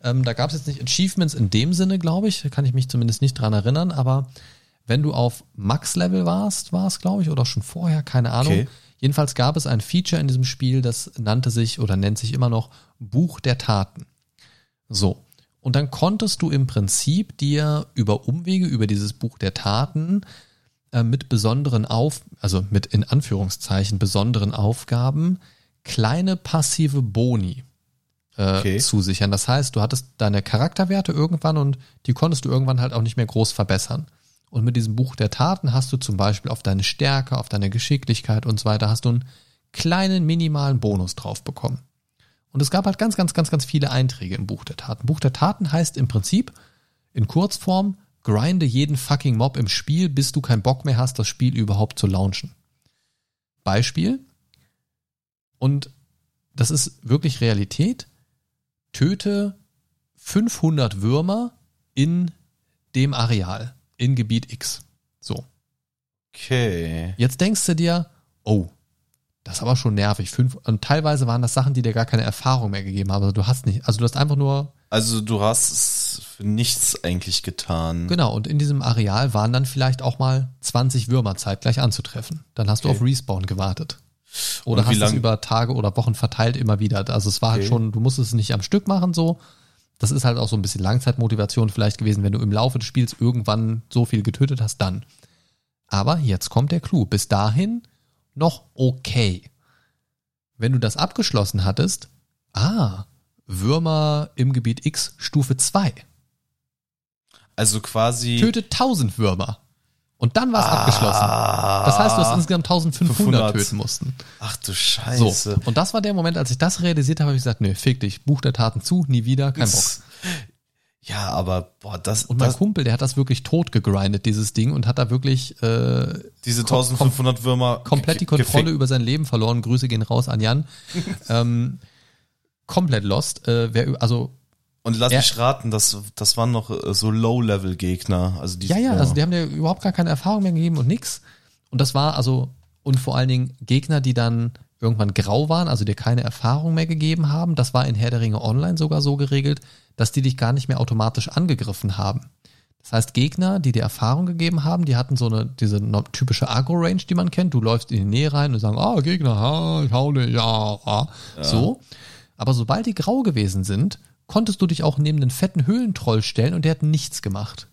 ähm, da gab es jetzt nicht Achievements in dem Sinne, glaube ich, kann ich mich zumindest nicht dran erinnern, aber wenn du auf Max-Level warst, war es, glaube ich, oder schon vorher, keine Ahnung. Okay. Jedenfalls gab es ein Feature in diesem Spiel, das nannte sich oder nennt sich immer noch Buch der Taten. So. Und dann konntest du im Prinzip dir über Umwege, über dieses Buch der Taten, äh, mit besonderen Auf, also mit in Anführungszeichen besonderen Aufgaben, kleine passive Boni äh, Okay. zusichern. Das heißt, du hattest deine Charakterwerte irgendwann und die konntest du irgendwann halt auch nicht mehr groß verbessern. Und mit diesem Buch der Taten hast du zum Beispiel auf deine Stärke, auf deine Geschicklichkeit und so weiter, hast du einen kleinen minimalen Bonus drauf bekommen. Und es gab halt ganz, ganz, ganz, ganz viele Einträge im Buch der Taten. Buch der Taten heißt im Prinzip, in Kurzform, grinde jeden fucking Mob im Spiel, bis du keinen Bock mehr hast, das Spiel überhaupt zu launchen. Beispiel. Und das ist wirklich Realität. Töte 500 Würmer in dem Areal, in Gebiet X. So. Okay. Jetzt denkst du dir, oh, das ist aber schon nervig. Fünf, und teilweise waren das Sachen, die dir gar keine Erfahrung mehr gegeben haben. Also du hast nicht, also du hast einfach nur, Also du hast es für nichts eigentlich getan. genau, und in diesem Areal waren dann vielleicht auch mal 20 Würmer zeitgleich anzutreffen. Dann hast du Okay. auf Respawn gewartet. Oder hast es lang- über Tage oder Wochen verteilt immer wieder. Also es war halt Okay. schon, du musstest es nicht am Stück machen so. Das ist halt auch so ein bisschen Langzeitmotivation vielleicht gewesen, wenn du im Laufe des Spiels irgendwann so viel getötet hast, dann. Aber jetzt kommt der Clou. Bis dahin noch okay. Wenn du das abgeschlossen hattest, ah, Würmer im Gebiet X Stufe 2. Also quasi. Töte 1000 Würmer. Und dann war es abgeschlossen. Ah, Das heißt, du hast insgesamt 1500 500. töten mussten. Ach du So. Scheiße. Und das war der Moment, als ich das realisiert habe, habe ich gesagt, nö, fick dich, Buch der Taten zu, nie wieder, kein Bock. Ja, aber boah, das, Und mein das Kumpel, der hat das wirklich tot gegrindet, dieses Ding, und hat da wirklich äh, diese kom- 1500 Würmer komplett die Kontrolle über sein Leben verloren. Grüße gehen raus an Jan. ähm, komplett lost. Äh, wer, also Und lass Ja. mich raten, das, das waren noch äh, so Low-Level-Gegner. Also die, Ja, ja, also die haben dir überhaupt gar keine Erfahrung mehr gegeben und nix. Und das war also, und vor allen Dingen Gegner, die dann irgendwann grau waren, also dir keine Erfahrung mehr gegeben haben. Das war in Herr der Ringe Online sogar so geregelt, dass die dich gar nicht mehr automatisch angegriffen haben. Das heißt, Gegner, die dir Erfahrung gegeben haben, die hatten so eine, diese typische Agro-Range, die man kennt. Du läufst in die Nähe rein und sagen, ah, Gegner, ha, ich hau dich, ja, ah. So. Aber sobald die grau gewesen sind konntest du dich auch neben den fetten Höhlentroll stellen und der hat nichts gemacht.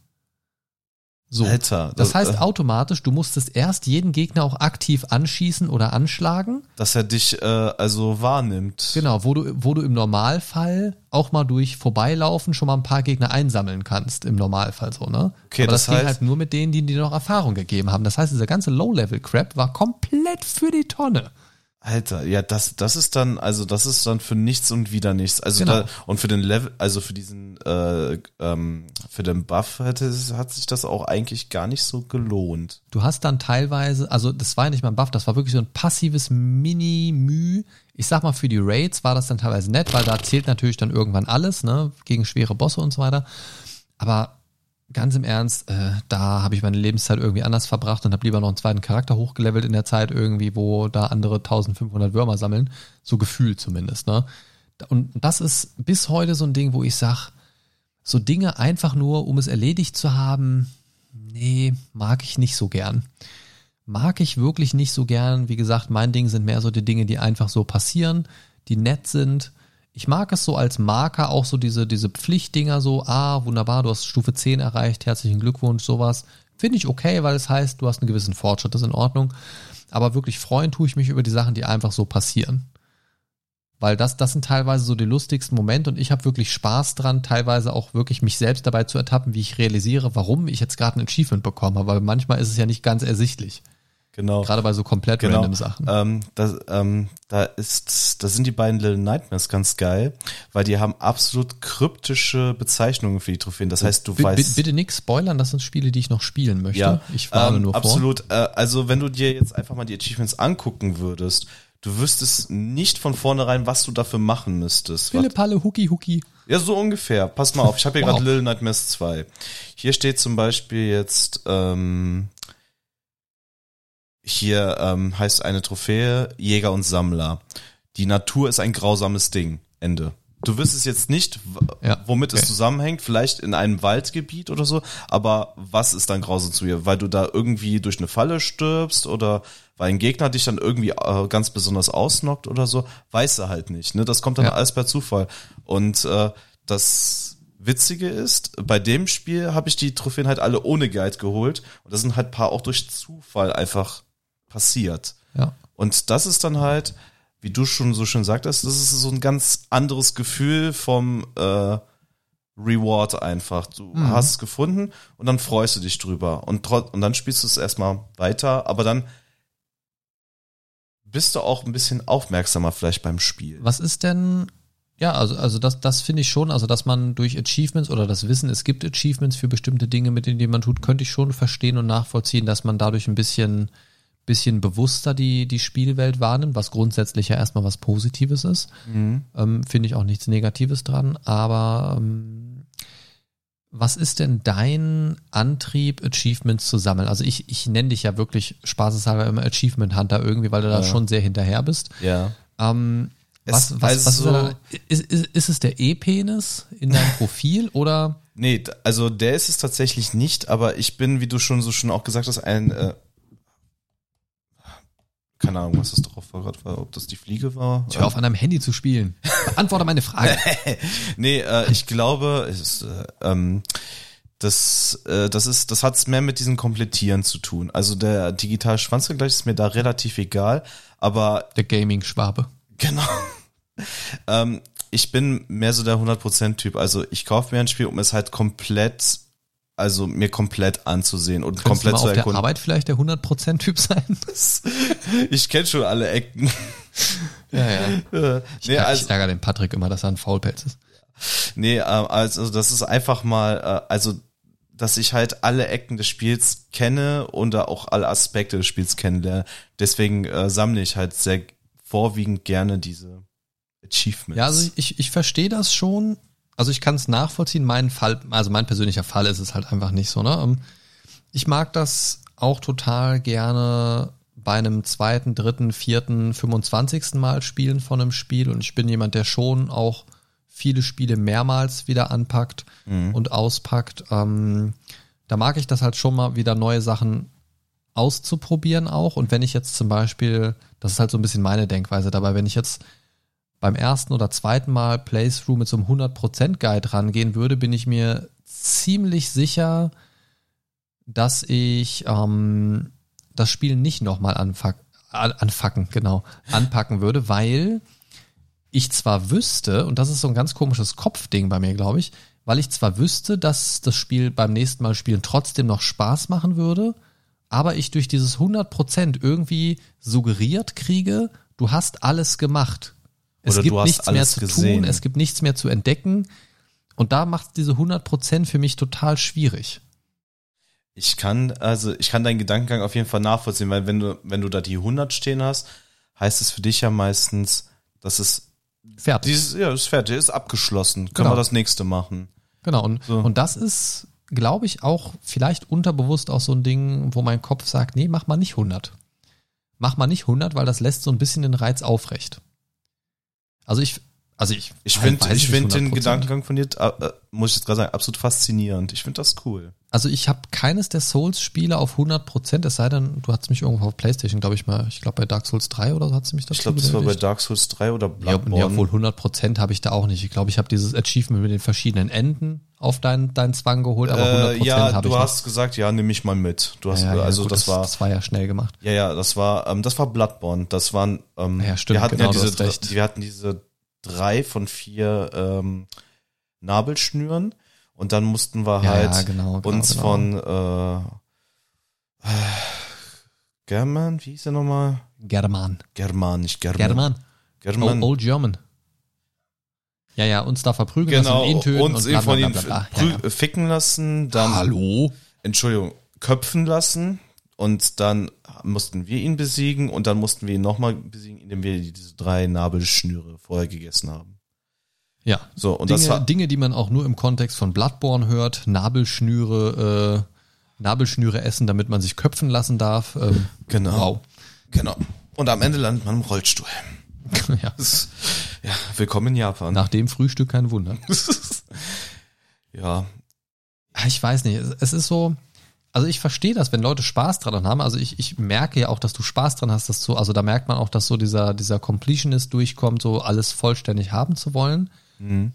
So. Alter, Das das- heißt äh, automatisch, du musstest erst jeden Gegner auch aktiv anschießen oder anschlagen. Dass er dich äh, also wahrnimmt. Genau, wo du, wo du im Normalfall auch mal durch Vorbeilaufen schon mal ein paar Gegner einsammeln kannst, im Normalfall so, ne? Okay, Aber das, das ging heißt- halt nur mit denen, die dir noch Erfahrung gegeben haben. Das heißt, dieser ganze Low-Level-Crap war komplett für die Tonne. Alter, ja, das, das ist dann, also das ist dann für nichts und wieder nichts. Also Genau. da, und für den Level, also für diesen, äh, ähm, für den Buff hätte, es- hat sich das auch eigentlich gar nicht so gelohnt. Du hast dann teilweise, also das war ja nicht mal ein Buff, das war wirklich so ein passives Mini-Müh. Ich sag mal, für die Raids war das dann teilweise nett, weil da zählt natürlich dann irgendwann alles, ne, gegen schwere Bosse und so weiter. Aber ganz im Ernst, äh, da habe ich meine Lebenszeit irgendwie anders verbracht und habe lieber noch einen zweiten Charakter hochgelevelt in der Zeit irgendwie, wo da andere 1500 Würmer sammeln. So gefühlt zumindest, ne. Und das ist bis heute so ein Ding, wo ich sag, so Dinge einfach nur, um es erledigt zu haben, nee, mag ich nicht so gern. Mag ich wirklich nicht so gern. Wie gesagt, mein Ding sind mehr so die Dinge, die einfach so passieren, die nett sind. Ich mag es so als Marker, auch so diese, diese Pflichtdinger so, ah, wunderbar, du hast Stufe 10 erreicht, herzlichen Glückwunsch, sowas. Finde ich okay, weil es heißt, du hast einen gewissen Fortschritt, das ist in Ordnung. Aber wirklich freuen tue ich mich über die Sachen, die einfach so passieren. Weil das, das sind teilweise so die lustigsten Momente und ich habe wirklich Spaß dran, teilweise auch wirklich mich selbst dabei zu ertappen, wie ich realisiere, warum ich jetzt gerade ein Achievement bekomme, weil manchmal ist es ja nicht ganz ersichtlich. Genau. Gerade bei so komplett genau. random Sachen. Ähm, das, ähm, da ist, da sind die beiden Little Nightmares ganz geil, weil die haben absolut kryptische Bezeichnungen für die Trophäen. Das heißt, du B weißt. bitte nix spoilern, das sind Spiele, die ich noch spielen möchte. Ja, ich warne ähm, nur vor. absolut. Äh, also wenn du dir jetzt einfach mal die Achievements angucken würdest, du wüsstest nicht von vornherein, was du dafür machen müsstest. Pille, Palle, Huki, Huki. Ja, so ungefähr. Pass mal auf, ich habe hier Wow. gerade Little Nightmares 2. Hier steht zum Beispiel jetzt, ähm, hier ähm, heißt eine Trophäe Jäger und Sammler. Die Natur ist ein grausames Ding. Ende. Du wüsstest jetzt nicht, Ja, womit es okay. zusammenhängt, vielleicht in einem Waldgebiet oder so, aber was ist dann grausam zu ihr? Weil du da irgendwie durch eine Falle stirbst oder weil ein Gegner dich dann irgendwie äh, ganz besonders ausnockt oder so, weißt du halt nicht. Ne? Das kommt dann Ja. alles per Zufall. Und äh, das Witzige ist, bei dem Spiel habe ich die Trophäen halt alle ohne Guide geholt und da sind halt paar auch durch Zufall einfach passiert. Ja. Und das ist dann halt, wie du schon so schön sagtest, das ist so ein ganz anderes Gefühl vom äh, Reward einfach. Du Mhm. hast es gefunden und dann freust du dich drüber. Und, und dann spielst du es erstmal weiter, aber dann bist du auch ein bisschen aufmerksamer vielleicht beim Spiel. Was ist denn, ja, also, also das, das finde ich schon, also dass man durch Achievements oder das Wissen, es gibt Achievements für bestimmte Dinge, mit denen man tut, könnte ich schon verstehen und nachvollziehen, dass man dadurch ein bisschen, bisschen bewusster die, die Spielwelt wahrnimmt, was grundsätzlich ja erstmal was Positives ist. Ähm, finde ich auch nichts Negatives dran, aber ähm, was ist denn dein Antrieb, Achievements zu sammeln? Also ich, ich nenne dich ja wirklich spaßeshalber immer Achievement Hunter irgendwie, weil du da Ja. schon sehr hinterher bist. Ja. Ähm, was, Es- was, was ist, also- da, ist, ist, ist es der E-Penis in deinem Profil oder? Nee, also der ist es tatsächlich nicht, aber ich bin, wie du schon so schon auch gesagt hast, ein äh, keine Ahnung, was das drauf war gerade, ob das die Fliege war. Ich hör auf, an deinem Handy zu spielen. Beantworte meine Frage. Nee, äh, ich glaube, ist, äh, ähm, das, äh, das ist, das hat's mehr mit diesem Komplettieren zu tun. Also der digitale Schwanzvergleich ist mir da relativ egal, aber Der Gaming-Schwabe. genau. ähm, ich bin mehr so der 100%-Typ. Also ich kaufe mir ein Spiel, um es halt komplett, also mir komplett anzusehen und Könntest du komplett mal zu auf der erkunden. Arbeit vielleicht der 100%-Typ sein? Ich kenne schon alle Ecken. Ja, ja. Äh, nee, also, ich ärgere den Patrick immer, dass er ein Faulpelz ist. Nee, ähm, also das ist einfach mal, äh, also dass ich halt alle Ecken des Spiels kenne und auch alle Aspekte des Spiels kennenlerne. Deswegen äh, sammle ich halt sehr vorwiegend gerne diese Achievements. Ja, also ich, ich verstehe das schon. Also ich kann es nachvollziehen. Mein Fall, also mein persönlicher Fall ist es halt einfach nicht so. Ne? Ähm, Ich mag das auch total gerne bei einem zweiten, dritten, vierten, 25. Mal spielen von einem Spiel und ich bin jemand, der schon auch viele Spiele mehrmals wieder anpackt und auspackt. Ähm, da mag ich das halt schon mal wieder neue Sachen auszuprobieren auch. Und wenn ich jetzt zum Beispiel, das ist halt so ein bisschen meine Denkweise dabei, wenn ich jetzt beim ersten oder zweiten Mal Playthrough mit so einem 100% Guide rangehen würde, bin ich mir ziemlich sicher, dass ich ähm, das Spiel nicht nochmal anfuck, anfacken, genau, anpacken würde, weil ich zwar wüsste, und das ist so ein ganz komisches Kopfding bei mir, glaube ich, weil ich zwar wüsste, dass das Spiel beim nächsten Mal spielen trotzdem noch Spaß machen würde, aber ich durch dieses 100% irgendwie suggeriert kriege, du hast alles gemacht. Es Oder gibt nichts mehr zu gesehen. tun, es gibt nichts mehr zu entdecken. Und da macht diese 100% für mich total schwierig. Ich kann, also ich kann deinen Gedankengang auf jeden Fall nachvollziehen, weil wenn du, wenn du da die 100 stehen hast, heißt es für dich ja meistens, dass es Fertig. dieses, ja, ist fertig, ist abgeschlossen. Können Genau. wir das nächste machen. Genau, und, So. und das ist, glaube ich, auch vielleicht unterbewusst auch so ein Ding, wo mein Kopf sagt, nee, mach mal nicht 100. Mach mal nicht 100, weil das lässt so ein bisschen den Reiz aufrecht. Also ich, also ich, Ich finde, ich nicht finde den 100%. Gedankengang von dir, äh, äh, muss ich jetzt gerade sagen, absolut faszinierend. Ich finde das cool. Also ich habe keines der Souls-Spiele auf 100 Prozent, es sei denn, du hast mich irgendwo auf Playstation, glaube ich mal, ich glaube bei Dark Souls 3 oder so hat sie mich dazu Ich glaube, das war bei. Dark Souls 3 oder Ja, Bloodborne. nee, obwohl 100 Prozent habe ich da auch nicht. Ich glaube, ich habe dieses Achievement mit den verschiedenen Enden auf deinen, deinen Zwang geholt, aber 100 äh, Prozent ja, habe ich du nicht. hast gesagt, ja, nimm mich mal mit. Du hast, Ja, ja, also gut, das, war, das war ja schnell gemacht. ja, ja, das war, ähm, das war Bloodborne. Das waren, ähm, Ja, stimmt, wir hatten genau, ja diese, wir hatten diese drei von vier ähm, Nabelschnüren und dann mussten wir Ja, halt genau, genau, uns genau. von äh, German, wie hieß er nochmal? German. German, nicht German. German. German. Old, Old German. Ja, ja, uns da verprügeln genau, lassen, ihn töten uns und bla, von bla, Ja, ja. ficken lassen, dann Hallo? Entschuldigung, köpfen lassen und dann mussten wir ihn besiegen und dann mussten wir ihn nochmal besiegen, indem wir diese drei Nabelschnüre vorher gegessen haben. Ja. So, und Dinge, das war, Dinge, die man auch nur im Kontext von Bloodborne hört, Nabelschnüre, äh, Nabelschnüre essen, damit man sich köpfen lassen darf. Ähm, genau, Wow. genau. Und am Ende landet man im Rollstuhl. ja. Ist, ja, willkommen in Japan. Nach dem Frühstück kein Wunder. ja, Ah, Ich weiß nicht, es ist so, also ich verstehe das, wenn Leute Spaß dran haben. Also ich, ich merke ja auch, dass du Spaß dran hast, dass so, also da merkt man auch, dass so dieser, dieser Completionist durchkommt, so alles vollständig haben zu wollen. mhm.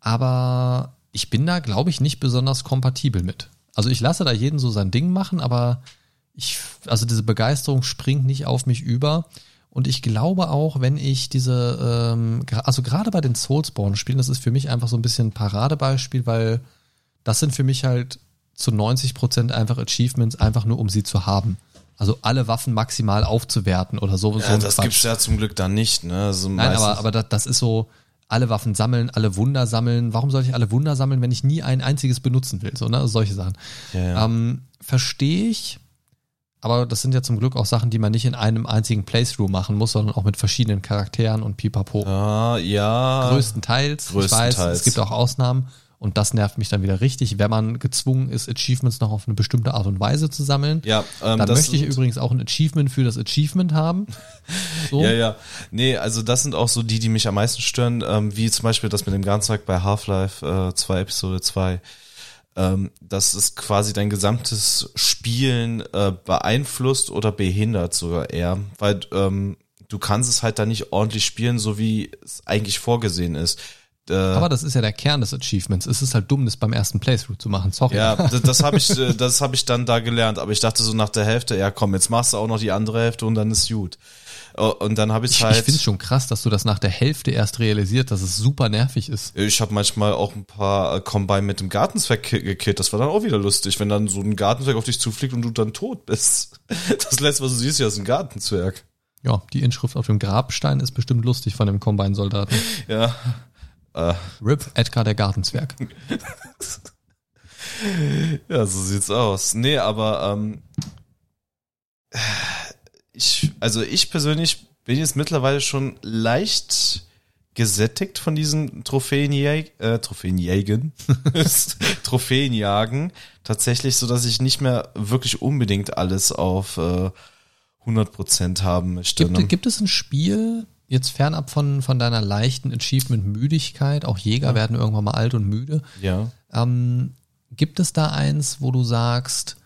Aber ich bin da, glaube ich, nicht besonders kompatibel mit. Also ich lasse da jeden so sein Ding machen, aber ich, also diese Begeisterung springt nicht auf mich über. Und ich glaube auch, wenn ich diese, ähm, also gerade bei den Soulsborne-Spielen, das ist für mich einfach so ein bisschen ein Paradebeispiel, weil das sind für mich halt zu 90 Prozent einfach Achievements, einfach nur um sie zu haben. Also alle Waffen maximal aufzuwerten oder so. ja das Quatsch. gibt's ja zum Glück da nicht, ne? Also Nein, aber, aber das, das ist so, alle Waffen sammeln, alle Wunder sammeln. Warum soll ich alle Wunder sammeln, wenn ich nie ein einziges benutzen will? So, ne? Solche Sachen. ja, ja. Ähm, Verstehe ich, aber das sind ja zum Glück auch Sachen, die man nicht in einem einzigen Playthrough machen muss, sondern auch mit verschiedenen Charakteren und pipapo. Ah, ja. Größtenteils. Ich weiß, Größtenteils. es gibt auch Ausnahmen. Und das nervt mich dann wieder richtig, wenn man gezwungen ist, Achievements noch auf eine bestimmte Art und Weise zu sammeln. Ja, ähm, dann möchte ich übrigens auch ein Achievement für das Achievement haben. So. Ja, ja. Nee, also das sind auch so die, die mich am meisten stören, ähm, wie zum Beispiel das mit dem Ganztag bei Half-Life äh, 2, Episode 2. Ähm, dass es quasi dein gesamtes Spielen äh, beeinflusst oder behindert sogar eher, weil ähm, du kannst es halt da nicht ordentlich spielen, so wie es eigentlich vorgesehen ist. Äh, Aber das ist ja der Kern des Achievements. Es ist halt dumm, das beim ersten Playthrough zu machen. Sorry. Ja, das, das habe ich, äh, das habe ich dann da gelernt. Aber ich dachte so nach der Hälfte, ja komm, jetzt machst du auch noch die andere Hälfte und dann ist gut. Und dann habe ich Ich, halt. ich finde es schon krass, dass du das nach der Hälfte erst realisiert, dass es super nervig ist. Ich habe manchmal auch ein paar äh, Combine mit dem Gartenzwerg ki- gekillt. Das war dann auch wieder lustig, wenn dann so ein Gartenzwerg auf dich zufliegt und du dann tot bist. Das letzte, was du siehst, ja, ist ein Gartenzwerg. Ja, die Inschrift auf dem Grabstein ist bestimmt lustig von dem Combine-Soldaten. Ja. Äh, Rip Edgar der Gartenzwerg. ja, so sieht's aus. Nee, aber ähm, ich, also ich persönlich bin jetzt mittlerweile schon leicht gesättigt von diesen Trophäenjäg äh, Trophäenjägen, Trophäenjagen. Tatsächlich so, dass ich nicht mehr wirklich unbedingt alles auf äh, 100% haben möchte. ne? Gibt, gibt es ein Spiel, jetzt fernab von, von deiner leichten Achievement-Müdigkeit, auch Jäger werden irgendwann mal alt und müde, ja. ähm, gibt es da eins, wo du sagst,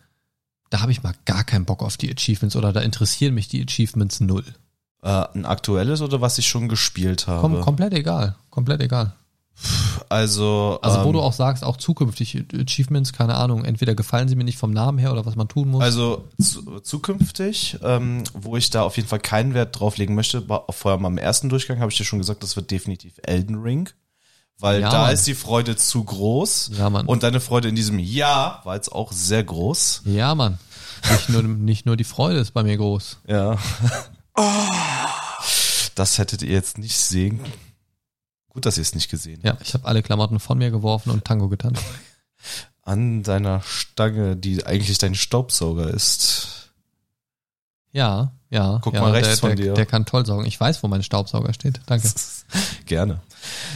da habe ich mal gar keinen Bock auf die Achievements oder da interessieren mich die Achievements null? Äh, ein aktuelles oder was ich schon gespielt habe? Kom komplett egal. Komplett egal. Also, Also wo ähm, du auch sagst, auch zukünftig Achievements, keine Ahnung, entweder gefallen sie mir nicht vom Namen her oder was man tun muss. Also zu, zukünftig, ähm, wo ich da auf jeden Fall keinen Wert drauf legen möchte, vorher mal im ersten Durchgang habe ich dir schon gesagt, das wird definitiv Elden Ring. Weil Ja, da Mann. ist die Freude zu groß. Ja, Mann. Und deine Freude in diesem Jahr war jetzt auch sehr groß. ja, Mann. Nicht nur, nicht nur die Freude ist bei mir groß. Ja. Das hättet ihr jetzt nicht sehen. Gut, dass ihr es nicht gesehen habt. Ja, ich habe alle Klamotten von mir geworfen und Tango getanzt. An deiner Stange, die eigentlich dein Staubsauger ist. Ja, ja. Guck ja, mal rechts der, von der, dir. Der kann toll saugen. Ich weiß, wo mein Staubsauger steht. Danke. Gerne.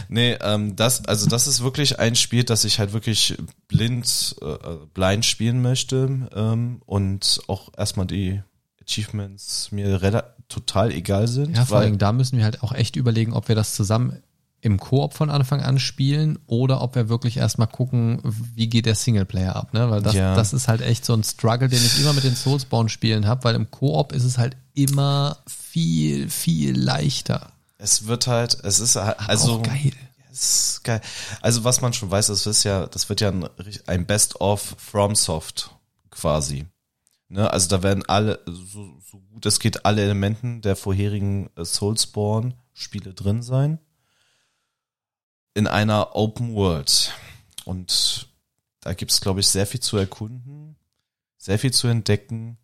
Nee, ähm, das, also das ist wirklich ein Spiel, das ich halt wirklich blind, äh, blind spielen möchte ähm, und auch erstmal die Achievements mir total egal sind. Ja, vor allem da müssen wir halt auch echt überlegen, ob wir das zusammen im Koop von Anfang an spielen oder ob wir wirklich erstmal gucken, wie geht der Singleplayer ab, ne? Weil das, Ja. das ist halt echt so ein Struggle, den ich immer mit den Soulsborne-Spielen habe, weil im Koop ist es halt immer viel, viel leichter. es wird halt, es ist halt, also auch geil. Ist geil. Also was man schon weiß, das ist ja, das wird ja ein, ein Best of FromSoft quasi. Ne? Also da werden alle, so, so gut es geht, alle Elementen der vorherigen äh, Soulsborne-Spiele drin sein. In einer Open World. Und da gibt's glaube ich, sehr viel zu erkunden, sehr viel zu entdecken,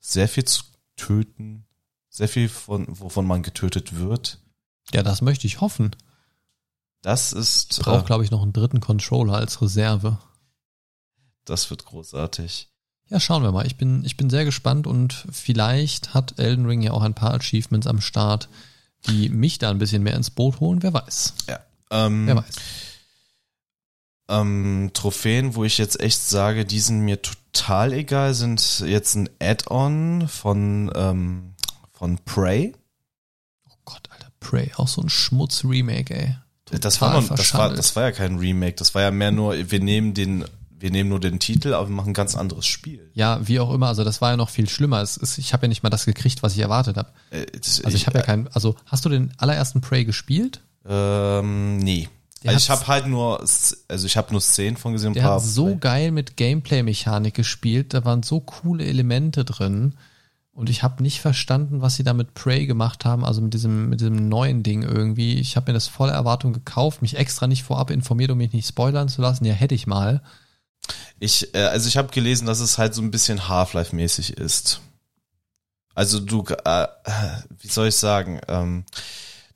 sehr viel zu töten, sehr viel von, wovon man getötet wird. Ja, das möchte ich hoffen. Das ist, Braucht, äh, glaube ich, noch einen dritten Controller als Reserve. das wird großartig. Ja, schauen wir mal. Ich bin, ich bin sehr gespannt und vielleicht hat Elden Ring ja auch ein paar Achievements am Start, die mich da ein bisschen mehr ins Boot holen. Wer weiß. Ja. Ähm, Wer weiß. Ähm, Trophäen, wo ich jetzt echt sage, die sind mir total egal, sind jetzt ein Add-on von, ähm, von Prey. Oh Gott, Alter. Prey, auch so ein Schmutz-Remake, ey. Das war, noch, das, war, das war ja kein Remake, das war ja mehr nur, wir nehmen den, wir nehmen nur den Titel, aber wir machen ein ganz anderes Spiel. Ja, wie auch immer. Also das war ja noch viel schlimmer. Ist, ich habe ja nicht mal das gekriegt, was ich erwartet habe. Äh, Also ich, habe ja keinen. Also hast du den allerersten Prey gespielt? Ähm, nee. Der Also ich habe halt nur, also ich habe nur Szenen von gesehen. Der hat so geil mit Gameplay-Mechanik gespielt. Da waren so coole Elemente drin. Und ich habe nicht verstanden, was sie da mit Prey gemacht haben, also mit diesem, mit diesem neuen Ding irgendwie. Ich habe mir das voller Erwartung gekauft, mich extra nicht vorab informiert, um mich nicht spoilern zu lassen. Ja, hätte ich mal. Ich, äh, also ich habe gelesen, dass es halt so ein bisschen Half-Life-mäßig ist. Also du, äh, wie soll ich sagen, ähm,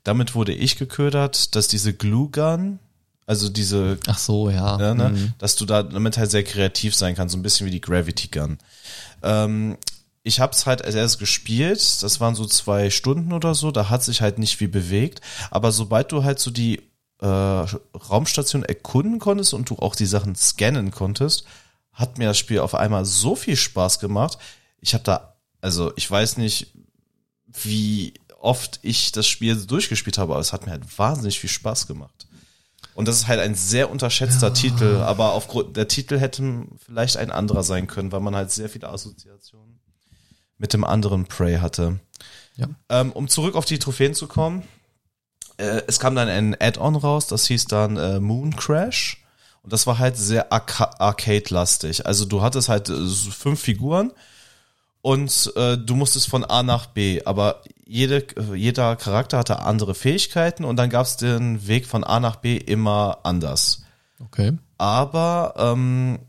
damit wurde ich geködert, dass diese Glue Gun, also diese, Ach so, ja. ja, ne, Mhm. dass du da damit halt sehr kreativ sein kannst, so ein bisschen wie die Gravity Gun. Ähm, ich habe es halt als erstes gespielt, das waren so zwei Stunden oder so, da hat sich halt nicht viel bewegt, aber sobald du halt so die äh, Raumstation erkunden konntest und du auch die Sachen scannen konntest, hat mir das Spiel auf einmal so viel Spaß gemacht. Ich habe da, also ich weiß nicht, wie oft ich das Spiel durchgespielt habe, aber es hat mir halt wahnsinnig viel Spaß gemacht. Und das ist halt ein sehr unterschätzter Titel, aber aufgrund der Titel hätte vielleicht ein anderer sein können, weil man halt sehr viele Assoziationen mit dem anderen Prey hatte. Ja. Ähm, um zurück auf die Trophäen zu kommen, äh, es kam dann ein Add-on raus, das hieß dann äh, Moon Crash. Und das war halt sehr arca arcade-lastig. Also du hattest halt äh, fünf Figuren und äh, du musstest von A nach B, aber jede, jeder Charakter hatte andere Fähigkeiten und dann gab es den Weg von A nach B immer anders. Okay. Aber ähm,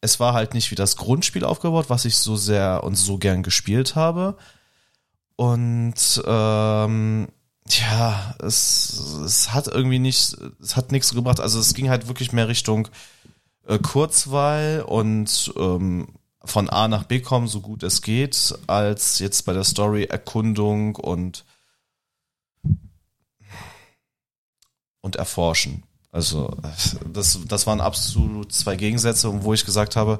es war halt nicht wie das Grundspiel aufgebaut, was ich so sehr und so gern gespielt habe. Und ähm, ja, es, es hat irgendwie nicht, es hat nichts gebracht. Also es ging halt wirklich mehr Richtung äh, Kurzweil und ähm, von A nach B kommen, so gut es geht, als jetzt bei der Story Erkundung und und erforschen. Also das, das waren absolut zwei Gegensätze, wo ich gesagt habe,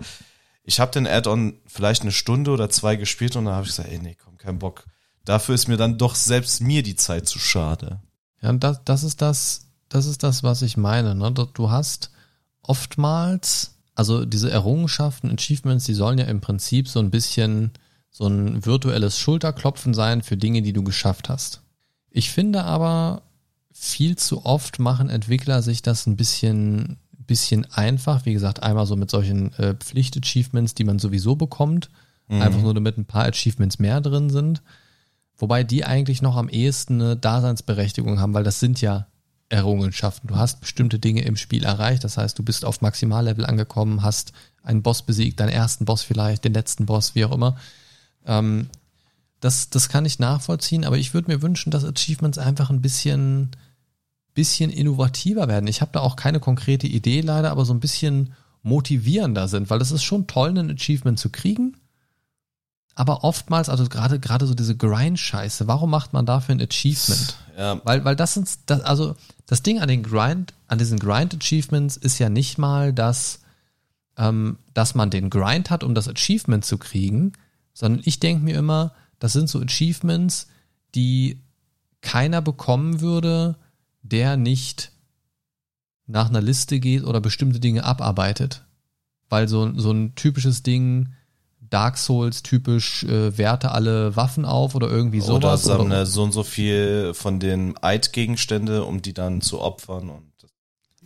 ich habe den Add-on vielleicht eine Stunde oder zwei gespielt und dann habe ich gesagt, ey, nee, komm, kein Bock. Dafür ist mir dann doch selbst mir die Zeit zu schade. Ja, und das, das ist das, das ist das, was ich meine. Ne? Du- Du hast oftmals, also diese Errungenschaften, Achievements, die sollen ja im Prinzip so ein bisschen so ein virtuelles Schulterklopfen sein für Dinge, die du geschafft hast. Ich finde aber, viel zu oft machen Entwickler sich das ein bisschen, bisschen einfach. Wie gesagt, einmal so mit solchen äh, Pflicht-Achievements, die man sowieso bekommt. Mhm. Einfach nur damit ein paar Achievements mehr drin sind. Wobei die eigentlich noch am ehesten eine Daseinsberechtigung haben, weil das sind ja Errungenschaften. Du hast bestimmte Dinge im Spiel erreicht. Das heißt, du bist auf Maximallevel angekommen, hast einen Boss besiegt, deinen ersten Boss vielleicht, den letzten Boss, wie auch immer. Ähm, das, das kann ich nachvollziehen, aber ich würde mir wünschen, dass Achievements einfach ein bisschen, bisschen innovativer werden. Ich habe da auch keine konkrete Idee leider, aber so ein bisschen motivierender sind, weil es ist schon toll, ein Achievement zu kriegen. Aber oftmals, also gerade gerade so diese Grind-Scheiße, warum macht man dafür ein Achievement? Ja. Weil, weil das sind, das, also das Ding an den Grind, an diesen Grind-Achievements ist ja nicht mal, dass, ähm, dass man den Grind hat, um das Achievement zu kriegen, sondern ich denke mir immer, das sind so Achievements, die keiner bekommen würde, der nicht nach einer Liste geht oder bestimmte Dinge abarbeitet. Weil so, so ein typisches Ding, Dark Souls typisch, äh, werte alle Waffen auf oder irgendwie sowas. Oder sammle so und so viel von den Eidgegenstände, um die dann zu opfern. Und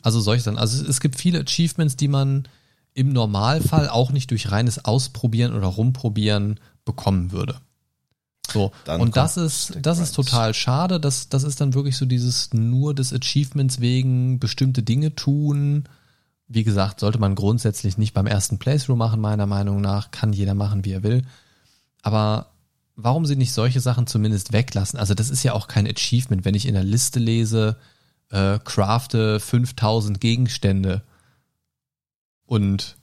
also solche dann. Also es, gibt viele Achievements, die man im Normalfall auch nicht durch reines Ausprobieren oder Rumprobieren bekommen würde. So. Dann und das ist, das ist total schade. Das, das ist dann wirklich so dieses nur des Achievements wegen bestimmte Dinge tun. Wie gesagt, sollte man grundsätzlich nicht beim ersten Playthrough machen, meiner Meinung nach. Kann jeder machen, wie er will. Aber warum sie nicht solche Sachen zumindest weglassen? Also das ist ja auch kein Achievement, wenn ich in der Liste lese, äh, crafte 5000 Gegenstände und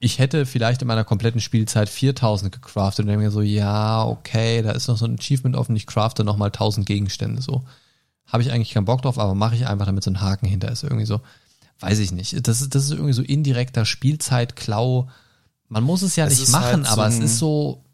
ich hätte vielleicht in meiner kompletten Spielzeit 4000 gecraftet und dann mir so, ja, okay, da ist noch so ein Achievement offen, ich crafte nochmal 1000 Gegenstände, so. Habe ich eigentlich keinen Bock drauf, aber mache ich einfach, damit so ein Haken hinter ist, irgendwie so. Weiß ich nicht. Das ist, das ist irgendwie so indirekter Spielzeitklau. Man muss es ja es nicht machen, halt aber so ein, es ist so,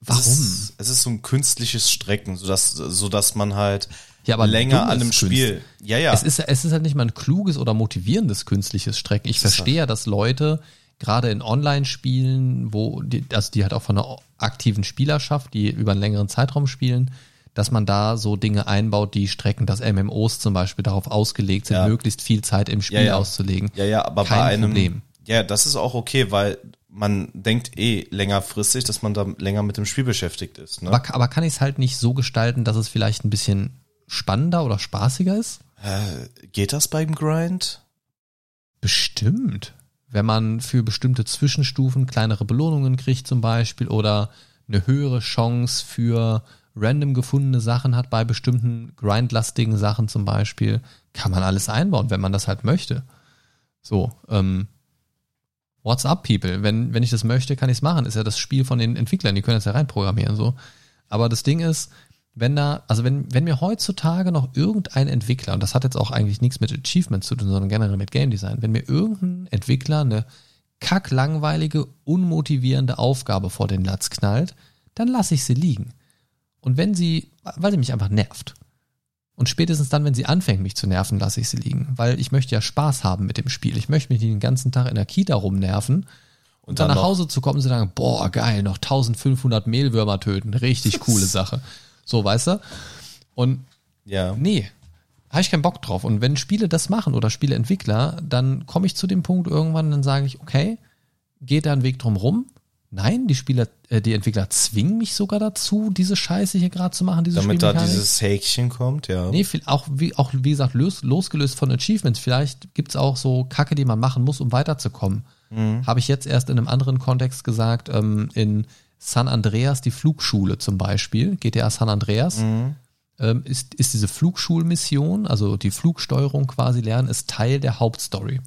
warum? Es ist, es ist, so ein künstliches Strecken, sodass, sodass man halt ja, aber länger an einem Spiel. Ja, ja. Es ist, es ist halt nicht mal ein kluges oder motivierendes künstliches Strecken. Ich verstehe ja, dass Leute gerade in Online-Spielen, wo die, also die halt auch von einer aktiven Spielerschaft, die über einen längeren Zeitraum spielen, dass man da so Dinge einbaut, die strecken, dass MMOs zum Beispiel darauf ausgelegt sind, ja. möglichst viel Zeit im Spiel ja, ja. auszulegen. Ja, ja, aber Kein bei einem, Problem. ja, das ist auch okay, weil man denkt eh längerfristig, dass man da länger mit dem Spiel beschäftigt ist. Ne? Aber, aber kann ich es halt nicht so gestalten, dass es vielleicht ein bisschen spannender oder spaßiger ist? Äh, geht das beim Grind? Bestimmt wenn man für bestimmte Zwischenstufen kleinere Belohnungen kriegt zum Beispiel oder eine höhere Chance für random gefundene Sachen hat bei bestimmten grindlastigen Sachen zum Beispiel, kann man alles einbauen, wenn man das halt möchte. So, ähm, what's up, people? Wenn, wenn ich das möchte, kann ich es machen. Ist ja das Spiel von den Entwicklern, die können das ja reinprogrammieren, so. Aber das Ding ist, wenn da, also wenn, wenn mir heutzutage noch irgendein Entwickler, und das hat jetzt auch eigentlich nichts mit Achievements zu tun, sondern generell mit Game Design, wenn mir irgendein Entwickler eine kacklangweilige, unmotivierende Aufgabe vor den Latz knallt, dann lasse ich sie liegen. Und wenn sie, weil sie mich einfach nervt. Und spätestens dann, wenn sie anfängt, mich zu nerven, lasse ich sie liegen. Weil ich möchte ja Spaß haben mit dem Spiel. Ich möchte mich den ganzen Tag in der Kita rumnerven und, und dann, dann nach Hause zu kommen und zu sagen, boah, geil, noch 1500 Mehlwürmer töten. Richtig coole Sache. So, weißt du? Und ja. nee, habe ich keinen Bock drauf. Und wenn Spiele das machen oder Spieleentwickler, dann komme ich zu dem Punkt irgendwann, dann sage ich, okay, geht da ein Weg drum rum? Nein, die Spieler, äh, die Entwickler zwingen mich sogar dazu, diese Scheiße hier gerade zu machen, diese Damit da dieses Häkchen kommt, ja. Nee, viel, auch, wie, auch wie gesagt, los, losgelöst von Achievements. Vielleicht gibt's auch so Kacke, die man machen muss, um weiterzukommen. Mhm. Habe ich jetzt erst in einem anderen Kontext gesagt, ähm, in San Andreas, die Flugschule zum Beispiel, GTA San Andreas, mhm. ähm, ist, ist diese Flugschulmission, also die Flugsteuerung quasi lernen, ist Teil der Hauptstory.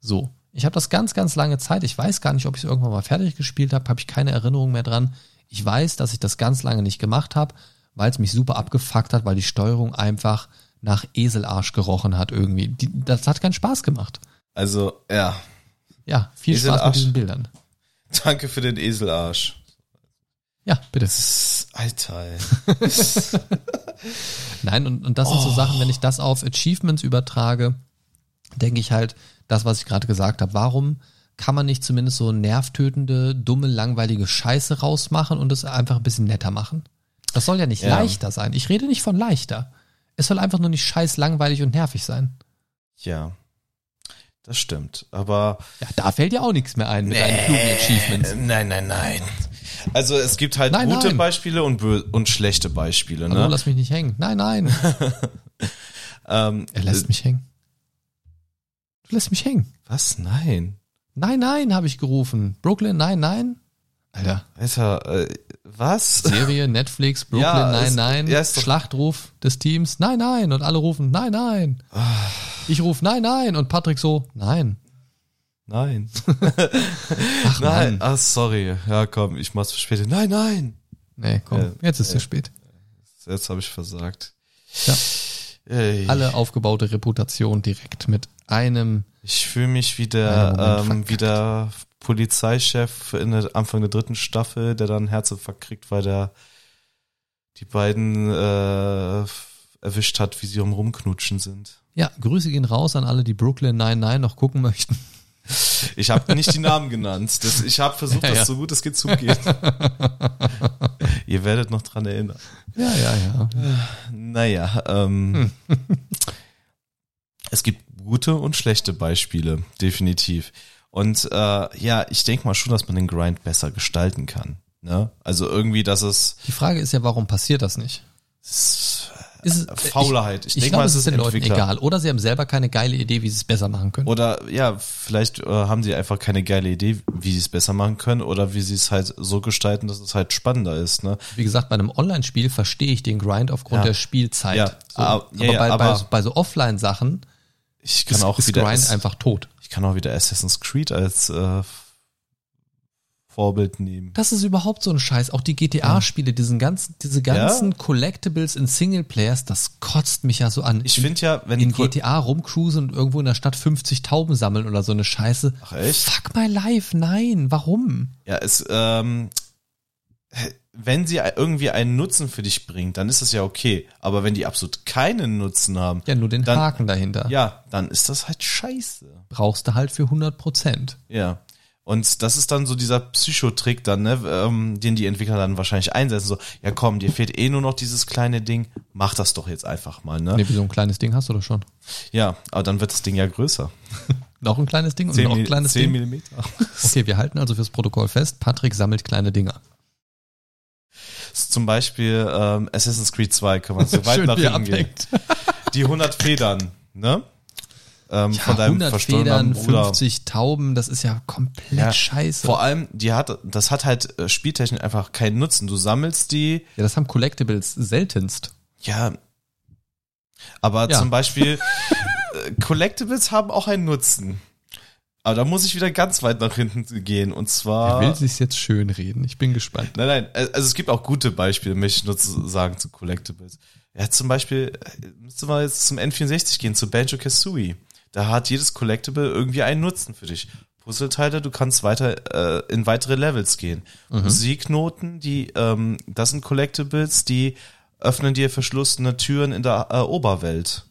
So. Ich habe das ganz, ganz lange Zeit. Ich weiß gar nicht, ob ich es irgendwann mal fertig gespielt habe, habe ich keine Erinnerung mehr dran. Ich weiß, dass ich das ganz lange nicht gemacht habe, weil es mich super abgefuckt hat, weil die Steuerung einfach nach Eselarsch gerochen hat irgendwie. Die, das hat keinen Spaß gemacht. Also, ja. Ja, viel Eselarsch. Spaß mit diesen Bildern. Danke für den Eselarsch. Ja, bitte. Alter. Nein, und, und das sind so oh. Sachen, wenn ich das auf Achievements übertrage, denke ich halt, das, was ich gerade gesagt habe, warum kann man nicht zumindest so nervtötende, dumme, langweilige Scheiße rausmachen und es einfach ein bisschen netter machen? Das soll ja nicht Ja. leichter sein. Ich rede nicht von leichter. Es soll einfach nur nicht scheiß langweilig und nervig sein. Ja. Das stimmt. Aber Ja, da fällt ja auch nichts mehr ein mit deinen klugen Achievements. Nein, nein, nein. Also es gibt halt Nein, gute nein. Beispiele und, und schlechte Beispiele. Hallo, Ne? lass mich nicht hängen. Nein, nein. Ähm, Er lässt mich hängen. Lässt mich hängen. Was? Nein. Nein, nein, habe ich gerufen. Brooklyn, nein, nein. Alter, Alter, äh, was? Serie, Netflix, Brooklyn, Ja, nein, es- nein. ja, ist Schlachtruf des Teams, nein, nein. Und alle rufen, nein, nein. Ich rufe, nein, nein. Und Patrick so, nein. Nein. Ach Nein. Mann. Ah, sorry. Ja, komm, ich mach's für später. Nein, nein. Nee, komm, Ja, jetzt ist es spät. Jetzt habe ich versagt. Ja. Ey, Alle aufgebaute Reputation direkt mit einem. Ich fühle mich wie der, ähm, wie der Polizeichef in der Anfang der dritten Staffel, der dann Herzinfarkt kriegt, weil der die beiden äh, erwischt hat, wie sie am Rumknutschen sind. Ja, Grüße gehen raus an alle, die Brooklyn 99 noch gucken möchten. Ich habe nicht die Namen genannt. Das, ich habe versucht, Ja, das ja. so gut es geht zugehen. Ihr werdet noch dran erinnern. Ja, ja, ja. Naja, ähm, es gibt gute und schlechte Beispiele, definitiv. Und äh, ja, ich denke mal schon, dass man den Grind besser gestalten kann. Ne? Also irgendwie, dass es, Die Frage ist ja, warum passiert das nicht? es Ist es, Faulheit. Ich, Ich ich, denk mal, es ist den Leuten Entwickler. egal. Oder sie haben selber keine geile Idee, wie sie es besser machen können. Oder ja, vielleicht äh, haben sie einfach keine geile Idee, wie sie es besser machen können oder wie sie es halt so gestalten, dass es halt spannender ist. Ne? Wie gesagt, bei einem Online-Spiel verstehe ich den Grind aufgrund Ja. der Spielzeit. Ja, so. ah, aber ja, bei, bei, aber- so- bei so Offline-Sachen Ich kann ist, auch ist wieder Grind einfach tot. ich kann auch wieder Assassin's Creed als äh, Vorbild nehmen. Das ist überhaupt so ein Scheiß. Auch die GTA-Spiele, diesen ganzen, diese ganzen Collectibles in Singleplayers, das kotzt mich ja so an. Ich finde ja, wenn in GTA rumcruisen und irgendwo in der Stadt 50 Tauben sammeln oder so eine Scheiße. Ach, echt? Fuck my life, nein. Warum? Ja, es, ähm, wenn sie irgendwie einen Nutzen für dich bringt, dann ist das ja okay. Aber wenn die absolut keinen Nutzen haben, Ja, nur den Dann- Haken dahinter. ja, dann ist das halt scheiße. Brauchst du halt für 100 Prozent. Ja. Und das ist dann so dieser Psychotrick dann, ne, ähm, den die Entwickler dann wahrscheinlich einsetzen. So, ja komm, dir fehlt eh nur noch dieses kleine Ding, mach das doch jetzt einfach mal, ne? Nee, wie so ein kleines Ding hast du doch schon. Ja, aber dann wird das Ding ja größer. Noch ein kleines Ding und noch ein kleines 10 Ding. Millimeter. Okay, wir halten also fürs Protokoll fest, Patrick sammelt kleine Dinger. Zum Beispiel ähm, Assassin's Creed 2 kann man so weit nach hinten gehen. Die 100 Federn, ne? Ähm, Ja, von deinem 100 verstorbenen Federn, Bruder. 50 Tauben, das ist ja komplett Ja, scheiße. Vor allem, die hat, das hat halt äh, spieltechnisch einfach keinen Nutzen. Du sammelst die, ja, das haben Collectibles seltenst. ja. Aber Ja. zum Beispiel, äh, Collectibles haben auch einen Nutzen. Aber da muss ich wieder ganz weit nach hinten gehen. Und Er zwar. will sich's jetzt schön reden. Ich bin gespannt. Nein, nein, äh, also es gibt auch gute Beispiele, möchte ich nur zu sagen, zu Collectibles. Ja, zum Beispiel, müsste mal jetzt zum N64 gehen, zu Banjo Kazooie. Da hat jedes Collectible irgendwie einen Nutzen für dich. Puzzleteile, du kannst weiter äh, in weitere Levels gehen. Musiknoten, die, ähm, das sind Collectibles, die öffnen dir verschlossene Türen in der äh, Oberwelt.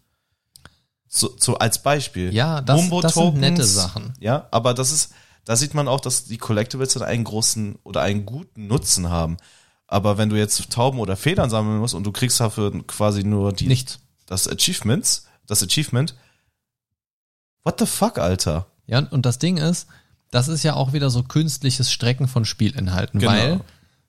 So, so als Beispiel. Ja, das- das sind nette Sachen. Ja, aber das ist, da sieht man auch, dass die Collectibles dann einen großen oder einen guten Nutzen haben. Aber wenn du jetzt Tauben oder Federn sammeln musst und du kriegst dafür quasi nur die, Nichts. das Achievements, das Achievement, what the fuck, Alter? Ja, und das Ding ist, das ist ja auch wieder so künstliches Strecken von Spielinhalten, Genau. weil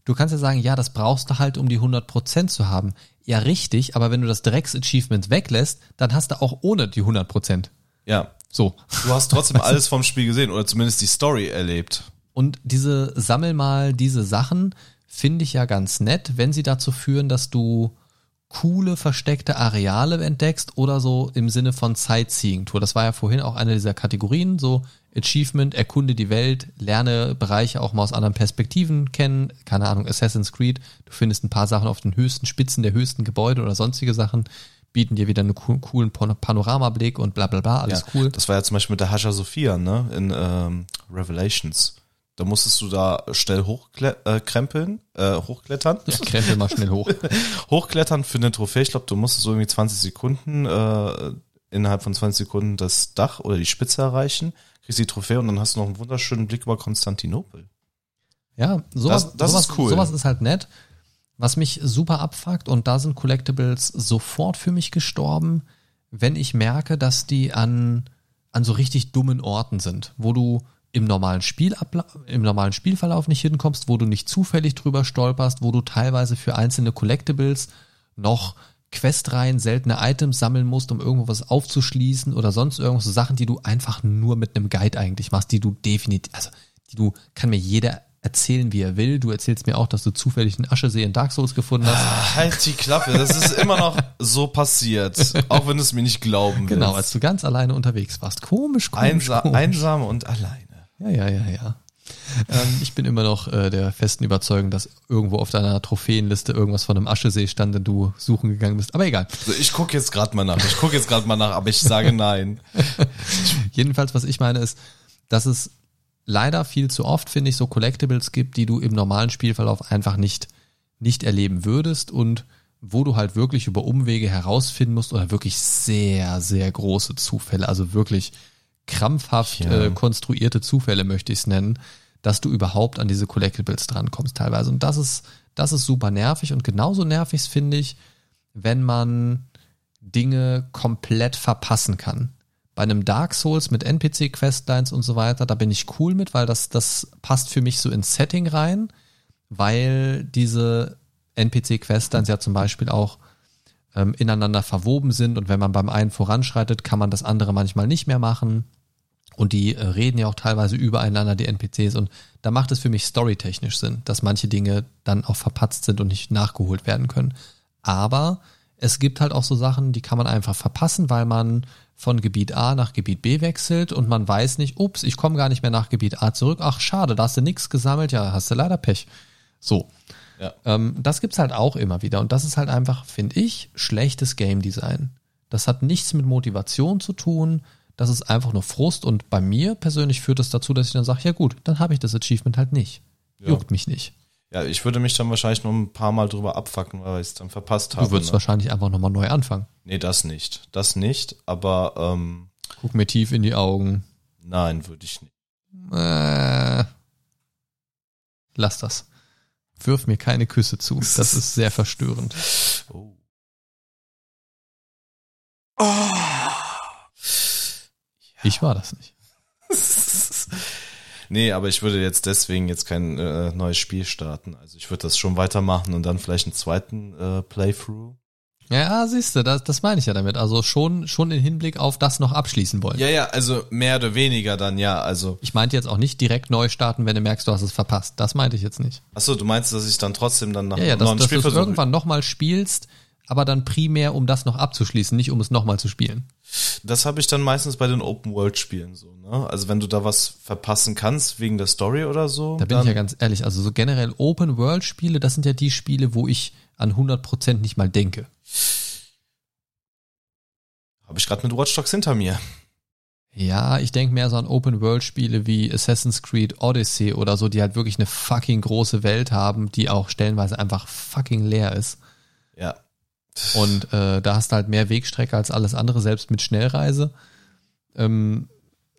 du kannst ja sagen, ja, das brauchst du halt, um die 100% zu haben. Ja, richtig, aber wenn du das Drecks-Achievement weglässt, dann hast du auch ohne die 100%. Ja, So. du hast trotzdem alles vom Spiel gesehen oder zumindest die Story erlebt. Und diese Sammel mal diese Sachen finde ich ja ganz nett, wenn sie dazu führen, dass du coole versteckte Areale entdeckst oder so im Sinne von Sightseeing Tour. Das war ja vorhin auch eine dieser Kategorien, so Achievement, erkunde die Welt, lerne Bereiche auch mal aus anderen Perspektiven kennen, keine Ahnung, Assassin's Creed, du findest ein paar Sachen auf den höchsten Spitzen der höchsten Gebäude oder sonstige Sachen, bieten dir wieder einen coo- coolen Pan- Panoramablick und bla bla bla, alles ja, cool. Das war ja zum Beispiel mit der Haja Sophia, ne, in ähm, Revelations. Da musstest du da schnell hochkle äh, äh, hochklettern. Ja, krempel mal schnell hoch. Hochklettern für eine Trophäe. Ich glaube, du musstest so irgendwie 20 Sekunden äh, innerhalb von 20 Sekunden das Dach oder die Spitze erreichen, kriegst die Trophäe und dann hast du noch einen wunderschönen Blick über Konstantinopel. Ja, sowas, Das- das sowas, ist cool. sowas ist halt nett. Was mich super abfuckt, und da sind Collectibles sofort für mich gestorben, wenn ich merke, dass die an, an so richtig dummen Orten sind, wo du im normalen Spielabla im normalen Spielverlauf nicht hinkommst, wo du nicht zufällig drüber stolperst, wo du teilweise für einzelne Collectibles noch Questreihen, seltene Items sammeln musst, um irgendwo was aufzuschließen oder sonst irgendwas, so Sachen, die du einfach nur mit einem Guide eigentlich machst, die du definitiv, also die du, kann mir jeder erzählen, wie er will. Du erzählst mir auch, dass du zufällig einen Aschesee in Dark Souls gefunden hast. Halt die Klappe, das ist immer noch so passiert, auch wenn du es mir nicht glauben willst. Genau, als du ganz alleine unterwegs warst. Komisch, komisch, Einsa komisch. einsam und alleine. Ja, ja, ja, ja. ähm, ich bin immer noch äh, der festen Überzeugung, dass irgendwo auf deiner Trophäenliste irgendwas von einem Aschesee stand, den du suchen gegangen bist. Aber egal. So, ich gucke jetzt gerade mal nach. Ich gucke jetzt gerade mal nach, aber ich sage nein. Jedenfalls, was ich meine, ist, dass es leider viel zu oft, finde ich, so Collectibles gibt, die du im normalen Spielverlauf einfach nicht, nicht erleben würdest und wo du halt wirklich über Umwege herausfinden musst oder wirklich sehr, sehr große Zufälle, also wirklich krampfhaft Ja. äh, konstruierte Zufälle, möchte ich es nennen, dass du überhaupt an diese Collectibles drankommst teilweise. Und das ist, das ist super nervig und genauso nervig finde ich, wenn man Dinge komplett verpassen kann. Bei einem Dark Souls mit NPC-Questlines und so weiter, da bin ich cool mit, weil das, das passt für mich so ins Setting rein, weil diese NPC-Questlines ja zum Beispiel auch ähm, ineinander verwoben sind und wenn man beim einen voranschreitet, kann man das andere manchmal nicht mehr machen. Und die äh, reden ja auch teilweise übereinander, die NPCs. Und da macht es für mich storytechnisch Sinn, dass manche Dinge dann auch verpatzt sind und nicht nachgeholt werden können. Aber es gibt halt auch so Sachen, die kann man einfach verpassen, weil man von Gebiet A nach Gebiet B wechselt und man weiß nicht, ups, ich komme gar nicht mehr nach Gebiet A zurück. Ach, schade, da hast du nichts gesammelt, ja, hast du leider Pech. So. Ja. Ähm, das gibt's halt auch immer wieder. Und das ist halt einfach, finde ich, schlechtes Game Design. Das hat nichts mit Motivation zu tun. Das ist einfach nur Frust. Und bei mir persönlich führt das dazu, dass ich dann sage, ja gut, dann habe ich das Achievement halt nicht. Ja. Juckt mich nicht. Ja, ich würde mich dann wahrscheinlich noch ein paar Mal drüber abfacken, weil ich es dann verpasst habe. Du würdest ne? wahrscheinlich einfach nochmal neu anfangen. Nee, das nicht. Das nicht, aber ähm, Guck mir tief in die Augen. nein, würde ich nicht. Äh, lass das. Wirf mir keine Küsse zu. Das ist sehr verstörend. Oh. Ich war das nicht. nee, aber ich würde jetzt deswegen jetzt kein äh, neues Spiel starten. Also ich würde das schon weitermachen und dann vielleicht einen zweiten äh, Playthrough. Ja, siehst du, das, das meine ich ja damit. Also schon, schon in Hinblick auf das noch abschließen wollen. Ja, ja, also mehr oder weniger dann ja. Also, Ich meinte jetzt auch nicht direkt neu starten, wenn du merkst, du hast es verpasst. Das meinte ich jetzt nicht. achso, du meinst, dass ich dann trotzdem dann nach Ja, ja, dass, neuen dass du es irgendwann nochmal spielst, aber dann primär, um das noch abzuschließen, nicht um es nochmal zu spielen. Das habe ich dann meistens bei den Open-World-Spielen so, ne? Also wenn du da was verpassen kannst wegen der Story oder so. Da bin ich ja ganz ehrlich. Also so generell Open-World-Spiele, das sind ja die Spiele, wo ich an 100% nicht mal denke. Habe ich gerade mit Watch Dogs hinter mir. Ja, ich denke mehr so an Open-World-Spiele wie Assassin's Creed Odyssey oder so, die halt wirklich eine fucking große Welt haben, die auch stellenweise einfach fucking leer ist. Ja. Und äh, da hast du halt mehr Wegstrecke als alles andere, selbst mit Schnellreise. Ähm,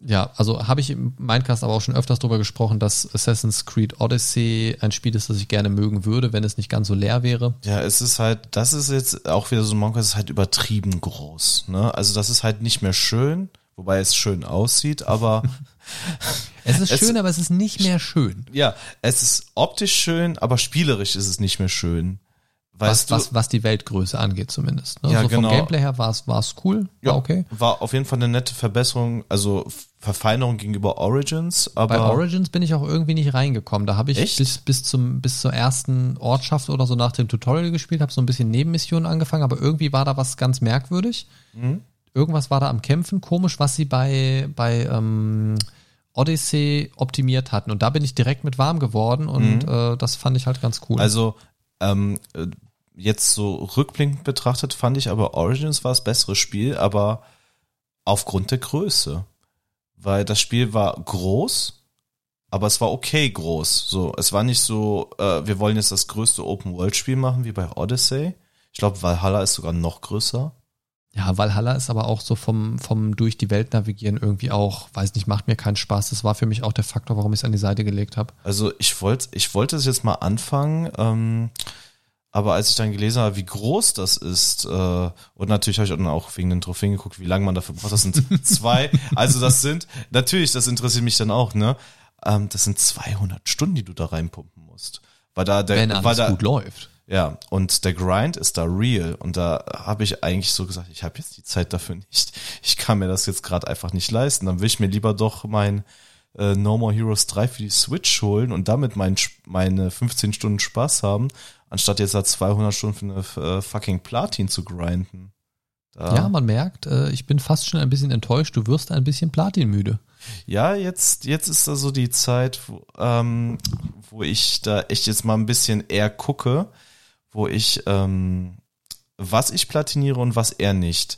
ja, also habe ich im Mindcast aber auch schon öfters drüber gesprochen, dass Assassin's Creed Odyssey ein Spiel ist, das ich gerne mögen würde, wenn es nicht ganz so leer wäre. Ja, es ist halt, das ist jetzt auch wieder so ein Monk, es ist halt übertrieben groß, ne? Also das ist halt nicht mehr schön, wobei es schön aussieht, aber Es ist Es- schön, aber es ist nicht mehr schön. ja, es ist optisch schön, aber spielerisch ist es nicht mehr schön. Was, du, was, was die Weltgröße angeht zumindest. Ne? Ja, so genau. vom Gameplay her war es war es cool, ja, war okay. war auf jeden Fall eine nette Verbesserung, also Verfeinerung gegenüber Origins, aber Bei Origins bin ich auch irgendwie nicht reingekommen. Da habe ich Echt? bis, bis, zum, bis zur ersten Ortschaft oder so nach dem Tutorial gespielt, habe so ein bisschen Nebenmissionen angefangen, aber irgendwie war da was ganz merkwürdig. Mhm. Irgendwas war da am Kämpfen komisch, was sie bei, bei ähm, Odyssey optimiert hatten. Und da bin ich direkt mit warm geworden und äh, das fand ich halt ganz cool. Mhm. Also, ähm, äh, jetzt so rückblickend betrachtet fand ich aber Origins war das bessere Spiel, aber aufgrund der Größe. Weil das Spiel war groß, aber es war okay groß. So, es war nicht so, äh, wir wollen jetzt das größte Open-World-Spiel machen wie bei Odyssey. Ich glaube, Valhalla ist sogar noch größer. Ja, Valhalla ist aber auch so vom, vom durch die Welt navigieren irgendwie auch, weiß nicht, macht mir keinen Spaß. Das war für mich auch der Faktor, warum ich es an die Seite gelegt habe. Also ich wollte, ich wollte es jetzt mal anfangen, ähm, aber als ich dann gelesen habe, wie groß das ist, äh, und natürlich habe ich dann auch wegen den Trophäen geguckt, wie lange man dafür braucht, das sind zwei, also das sind, natürlich, das interessiert mich dann auch, ne, ähm, das sind 200 Stunden, die du da reinpumpen musst. Weil da der, Wenn alles weil da, gut läuft. Ja, und der Grind ist da real. Und da habe ich eigentlich so gesagt, ich habe jetzt die Zeit dafür nicht. Ich kann mir das jetzt gerade einfach nicht leisten. Dann will ich mir lieber doch mein äh, No More Heroes 3 für die Switch holen und damit mein, meine 15 Stunden Spaß haben, anstatt jetzt da 200 Stunden für eine äh, fucking Platin zu grinden. Da. Ja, man merkt, äh, ich bin fast schon ein bisschen enttäuscht. Du wirst ein bisschen platinmüde. Ja, jetzt, jetzt ist da so die Zeit, wo, ähm, wo ich da echt jetzt mal ein bisschen eher gucke, wo ich, ähm, was ich platiniere und was er nicht.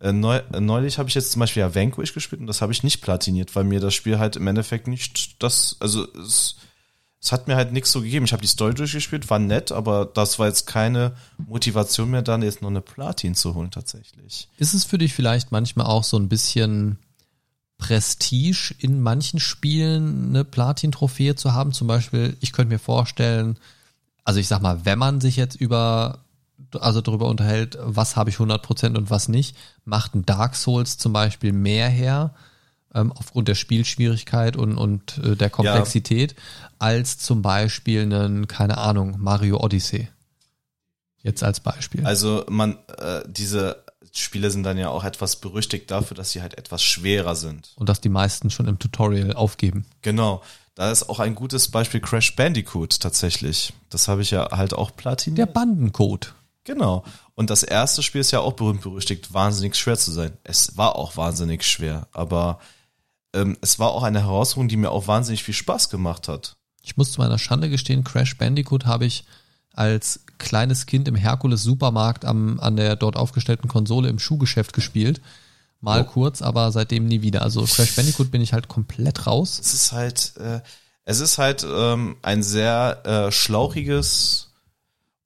Äh, neu, äh, neulich habe ich jetzt zum Beispiel ja Vanquish gespielt und das habe ich nicht platiniert, weil mir das Spiel halt im Endeffekt nicht das, also es, es hat mir halt nichts so gegeben. Ich habe die Story durchgespielt, war nett, aber das war jetzt keine Motivation mehr, dann jetzt noch eine Platin zu holen tatsächlich. Ist es für dich vielleicht manchmal auch so ein bisschen Prestige in manchen Spielen eine Platin-Trophäe zu haben? Zum Beispiel, ich könnte mir vorstellen, also ich sag mal, wenn man sich jetzt über also darüber unterhält, was habe ich 100% und was nicht, macht ein Dark Souls zum Beispiel mehr her, ähm, aufgrund der Spielschwierigkeit und, und äh, der Komplexität, ja. als zum Beispiel einen, keine Ahnung, Mario Odyssey. Jetzt als Beispiel. Also man, äh, diese Spiele sind dann ja auch etwas berüchtigt dafür, dass sie halt etwas schwerer sind. Und dass die meisten schon im Tutorial aufgeben. Genau. Da ist auch ein gutes Beispiel Crash Bandicoot tatsächlich. Das habe ich ja halt auch platiniert. Der Bandencode. Genau. Und das erste Spiel ist ja auch berühmt berüchtigt, wahnsinnig schwer zu sein. Es war auch wahnsinnig schwer, aber ähm, es war auch eine Herausforderung, die mir auch wahnsinnig viel Spaß gemacht hat. Ich muss zu meiner Schande gestehen, Crash Bandicoot habe ich als kleines Kind im Herkules Supermarkt am, an der dort aufgestellten Konsole im Schuhgeschäft gespielt. Mal oh. kurz, aber seitdem nie wieder. Also Crash Bandicoot bin ich halt komplett raus. Es ist halt, äh, es ist halt ähm, ein sehr äh, schlauchiges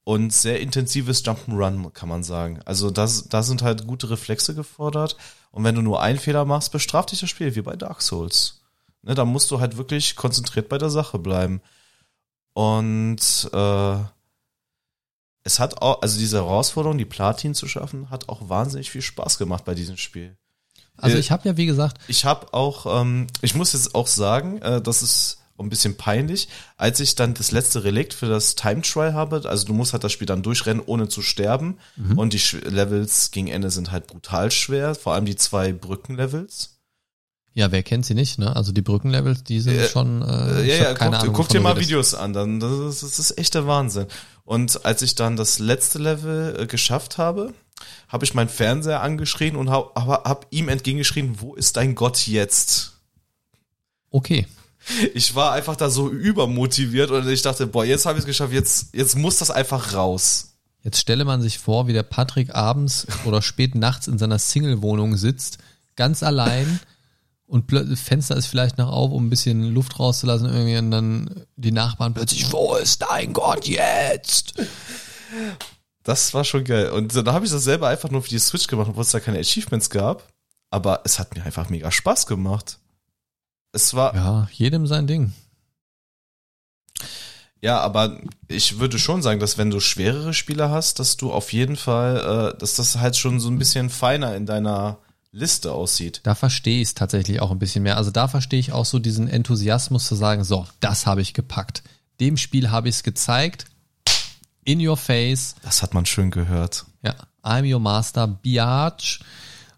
und sehr intensives Jump'n'Run, kann man sagen. Also das, da sind halt gute Reflexe gefordert. Und wenn du nur einen Fehler machst, bestraft dich das Spiel, wie bei Dark Souls. Ne, da musst du halt wirklich konzentriert bei der Sache bleiben. Und äh, es hat auch, also diese Herausforderung, die Platin zu schaffen, hat auch wahnsinnig viel Spaß gemacht bei diesem Spiel. Also äh, ich habe ja, wie gesagt. Ich habe auch, ähm, ich muss jetzt auch sagen, äh, das ist ein bisschen peinlich, als ich dann das letzte Relikt für das Time Trial habe, also du musst halt das Spiel dann durchrennen, ohne zu sterben. Mhm. Und die Levels gegen Ende sind halt brutal schwer, vor allem die zwei Brückenlevels. Ja, wer kennt sie nicht, ne? Also die Brückenlevels, die sind äh, schon, äh, ja, ja, keine guck, Ahnung. Guck dir mal Videos an, dann das ist, das ist echt der Wahnsinn. Und als ich dann das letzte Level äh, geschafft habe, habe ich meinen Fernseher angeschrien und habe hab ihm entgegengeschrien, wo ist dein Gott jetzt? Okay. Ich war einfach da so übermotiviert und ich dachte, boah, jetzt habe ich es geschafft, jetzt, jetzt muss das einfach raus. Jetzt stelle man sich vor, wie der Patrick abends oder spät nachts in seiner Single-Wohnung sitzt, ganz allein und Fenster ist vielleicht noch auf, um ein bisschen Luft rauszulassen irgendwie und dann die Nachbarn plötzlich, wo ist dein Gott jetzt? Das war schon geil. Und dann habe ich das selber einfach nur für die Switch gemacht, obwohl es da keine Achievements gab. Aber es hat mir einfach mega Spaß gemacht. Es war. Ja, jedem sein Ding. Ja, aber ich würde schon sagen, dass wenn du schwerere Spieler hast, dass du auf jeden Fall, äh, dass das halt schon so ein bisschen feiner in deiner Liste aussieht. Da verstehe ich es tatsächlich auch ein bisschen mehr. Also da verstehe ich auch so diesen Enthusiasmus zu sagen, so, das habe ich gepackt. Dem Spiel habe ich es gezeigt. In your face. Das hat man schön gehört. Ja. I'm your master, Biatch.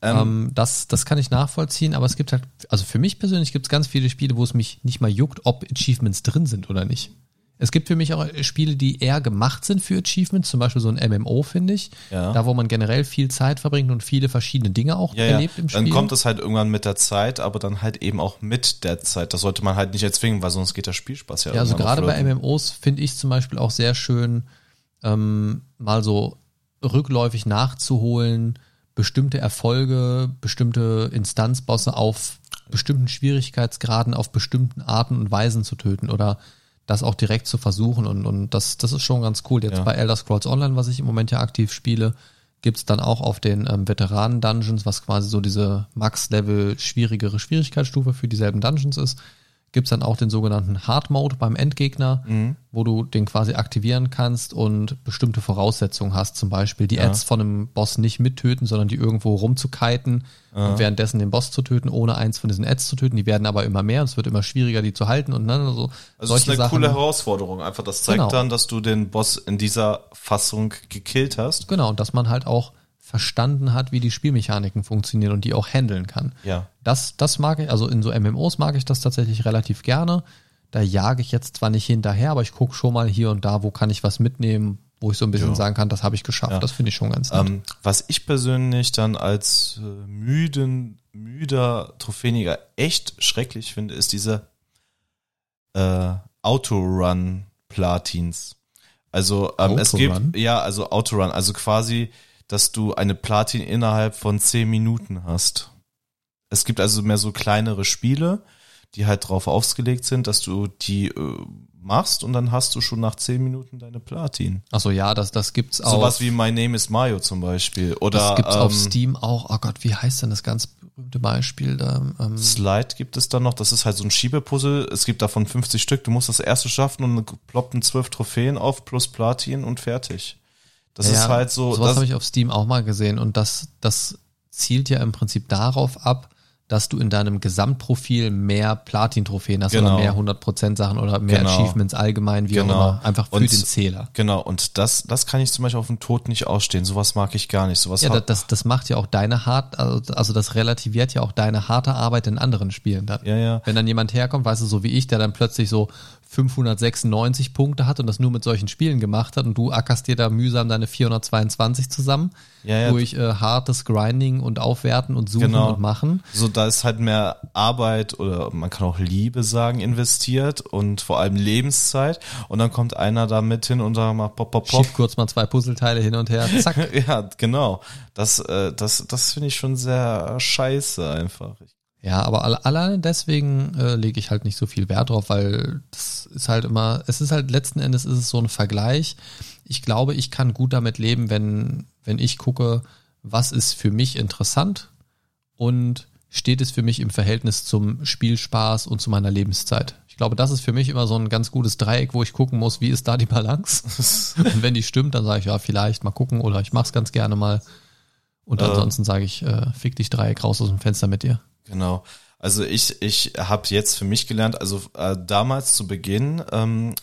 Ähm, ähm, das, das kann ich nachvollziehen, aber es gibt halt, also für mich persönlich gibt es ganz viele Spiele, wo es mich nicht mal juckt, ob Achievements drin sind oder nicht. Es gibt für mich auch Spiele, die eher gemacht sind für Achievements, zum Beispiel so ein MMO, finde ich. Ja. Da, wo man generell viel Zeit verbringt und viele verschiedene Dinge auch ja, erlebt ja. im Spiel. Dann kommt es halt irgendwann mit der Zeit, aber dann halt eben auch mit der Zeit. Das sollte man halt nicht erzwingen, weil sonst geht der Spielspaß ja Ja, also gerade bei MMOs finde ich zum Beispiel auch sehr schön, ähm, mal so rückläufig nachzuholen, bestimmte Erfolge, bestimmte Instanzbosse auf bestimmten Schwierigkeitsgraden, auf bestimmten Arten und Weisen zu töten oder das auch direkt zu versuchen und, und das, das ist schon ganz cool. Jetzt ja. bei Elder Scrolls Online, was ich im Moment ja aktiv spiele, gibt's dann auch auf den ähm, Veteranen-Dungeons, was quasi so diese Max-Level schwierigere Schwierigkeitsstufe für dieselben Dungeons ist, gibt's dann auch den sogenannten Hard Mode beim Endgegner, wo du den quasi aktivieren kannst und bestimmte Voraussetzungen hast. Zum Beispiel die Ads von einem Boss nicht mittöten, sondern die irgendwo rumzukiten und währenddessen den Boss zu töten, ohne eins von diesen Ads zu töten. Die werden aber immer mehr und es wird immer schwieriger, die zu halten und dann so Also es ist eine coole Herausforderung. Einfach, das zeigt Genau. dann, dass du den Boss in dieser Fassung gekillt hast. Genau, und dass man halt auch verstanden hat, wie die Spielmechaniken funktionieren und die auch handeln kann. Ja. Das, das mag ich, also in so MMOs mag ich das tatsächlich relativ gerne. Da jage ich jetzt zwar nicht hinterher, aber ich gucke schon mal hier und da, wo kann ich was mitnehmen, wo ich so ein bisschen Ja. sagen kann, das habe ich geschafft. Ja. Das finde ich schon ganz nett. Ähm, was ich persönlich dann als äh, müden, müder Trophäeniger echt schrecklich finde, ist diese äh, Autorun-Platins. Also ähm, es gibt, ja, also Autorun, also quasi, dass du eine Platin innerhalb von 10 Minuten hast. Es gibt also mehr so kleinere Spiele, die halt drauf ausgelegt sind, dass du die äh, machst und dann hast du schon nach 10 Minuten deine Platin. Achso, ja, das, das gibt's auch. Sowas wie My Name is Mario zum Beispiel. Oder das gibt's auf ähm, Steam auch. Oh Gott, wie heißt denn das ganz berühmte Beispiel da? Ähm, Slide gibt es dann noch. Das ist halt so ein Schiebepuzzle. Es gibt davon 50 Stück. Du musst das erste schaffen und dann ploppen zwölf Trophäen auf plus Platin und fertig. Das Ja, ist halt so. Sowas Das, habe ich auf Steam auch mal gesehen und das, das zielt ja im Prinzip darauf ab, dass du in deinem Gesamtprofil mehr Platin-Trophäen hast Genau. oder mehr 100% Sachen oder mehr Genau. Achievements allgemein, wie Genau. auch immer. Einfach für Und- den Zähler. genau. Und das, das kann ich zum Beispiel auf dem Tod nicht ausstehen. Sowas mag ich gar nicht. Sowas Ja, hat, das, das macht ja auch deine hart, also also das relativiert ja auch deine harte Arbeit in anderen Spielen dann. ja, ja. Wenn dann jemand herkommt, weißt du, so wie ich, der dann plötzlich so 596 Punkte hat und das nur mit solchen Spielen gemacht hat und du ackerst dir da mühsam deine 422 zusammen Ja, ja. durch äh, hartes Grinding und Aufwerten und Suchen Genau. und Machen. So, da ist halt mehr Arbeit oder man kann auch Liebe sagen, investiert und vor allem Lebenszeit. Und dann kommt einer da mit hin und da macht pop, pop, pop. Schiebt kurz mal zwei Puzzleteile hin und her, zack. Ja, genau. Das, äh, das, das finde ich schon sehr scheiße einfach. Ja, aber alle- alleine deswegen äh, lege ich halt nicht so viel Wert drauf, weil das ist halt immer, es ist halt letzten Endes ist es so ein Vergleich. Ich glaube, ich kann gut damit leben, wenn, wenn ich gucke, was ist für mich interessant und steht es für mich im Verhältnis zum Spielspaß und zu meiner Lebenszeit. Ich glaube, das ist für mich immer so ein ganz gutes Dreieck, wo ich gucken muss, wie ist da die Balance. und wenn die stimmt, dann sage ich, ja, vielleicht mal gucken oder ich mach's ganz gerne mal. Und Äh. ansonsten sage ich, äh, fick dich Dreieck raus aus dem Fenster mit dir. Genau. Also ich, ich habe jetzt für mich gelernt, also äh, damals zu Beginn ähm,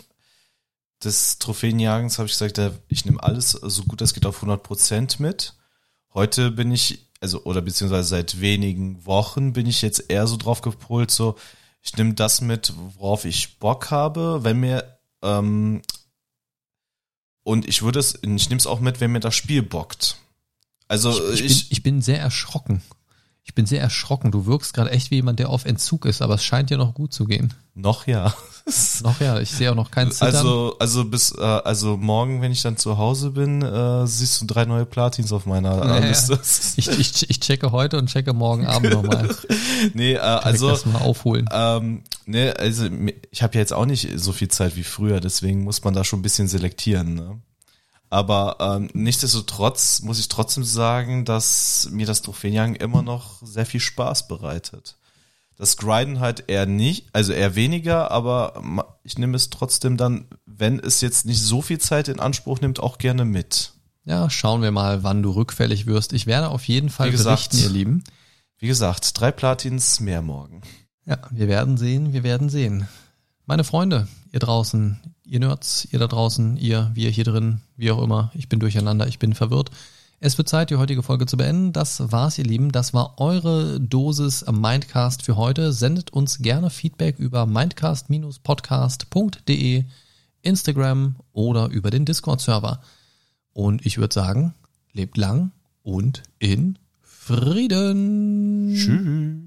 des Trophäenjagens habe ich gesagt, ich nehme alles so gut es geht auf 100% mit. Heute bin ich, also oder beziehungsweise seit wenigen Wochen bin ich jetzt eher so drauf gepolt, so ich nehme das mit, worauf ich Bock habe, wenn mir ähm, und ich würde es, ich nehme es auch mit, wenn mir das Spiel bockt. Also Ich, ich, bin, ich bin sehr erschrocken. Ich bin sehr erschrocken. Du wirkst gerade echt wie jemand, der auf Entzug ist, aber es scheint dir noch gut zu gehen. noch ja. Noch ja, ich sehe auch noch kein Zittern. Also, also bis, äh, also morgen, wenn ich dann zu Hause bin, äh, siehst du drei neue Platins auf meiner Ja, äh, ja. Liste. ich, ich, ich checke heute und checke morgen Abend nochmal. nee, äh, Also, das mal aufholen. ähm, ne, also ich habe ja jetzt auch nicht so viel Zeit wie früher, deswegen muss man da schon ein bisschen selektieren. Ne? Aber ähm, nichtsdestotrotz muss ich trotzdem sagen, dass mir das Trophäenjagen immer noch sehr viel Spaß bereitet. Das Grinden halt eher nicht, also eher weniger, aber ich nehme es trotzdem dann, wenn es jetzt nicht so viel Zeit in Anspruch nimmt, auch gerne mit. Ja, schauen wir mal, wann du rückfällig wirst. Ich werde auf jeden Fall Wie gesagt, berichten, ihr Lieben. Wie gesagt, drei Platins mehr morgen. Ja, wir werden sehen, wir werden sehen. Meine Freunde, ihr draußen, ihr Nerds, ihr da draußen, ihr, wir hier drin, wie auch immer, ich bin durcheinander, ich bin verwirrt. Es wird Zeit, die heutige Folge zu beenden. Das war's, ihr Lieben. Das war eure Dosis Mindcast für heute. Sendet uns gerne Feedback über mindcast-podcast.de, Instagram oder über den Discord-Server. Und ich würde sagen, lebt lang und in Frieden. Tschüss.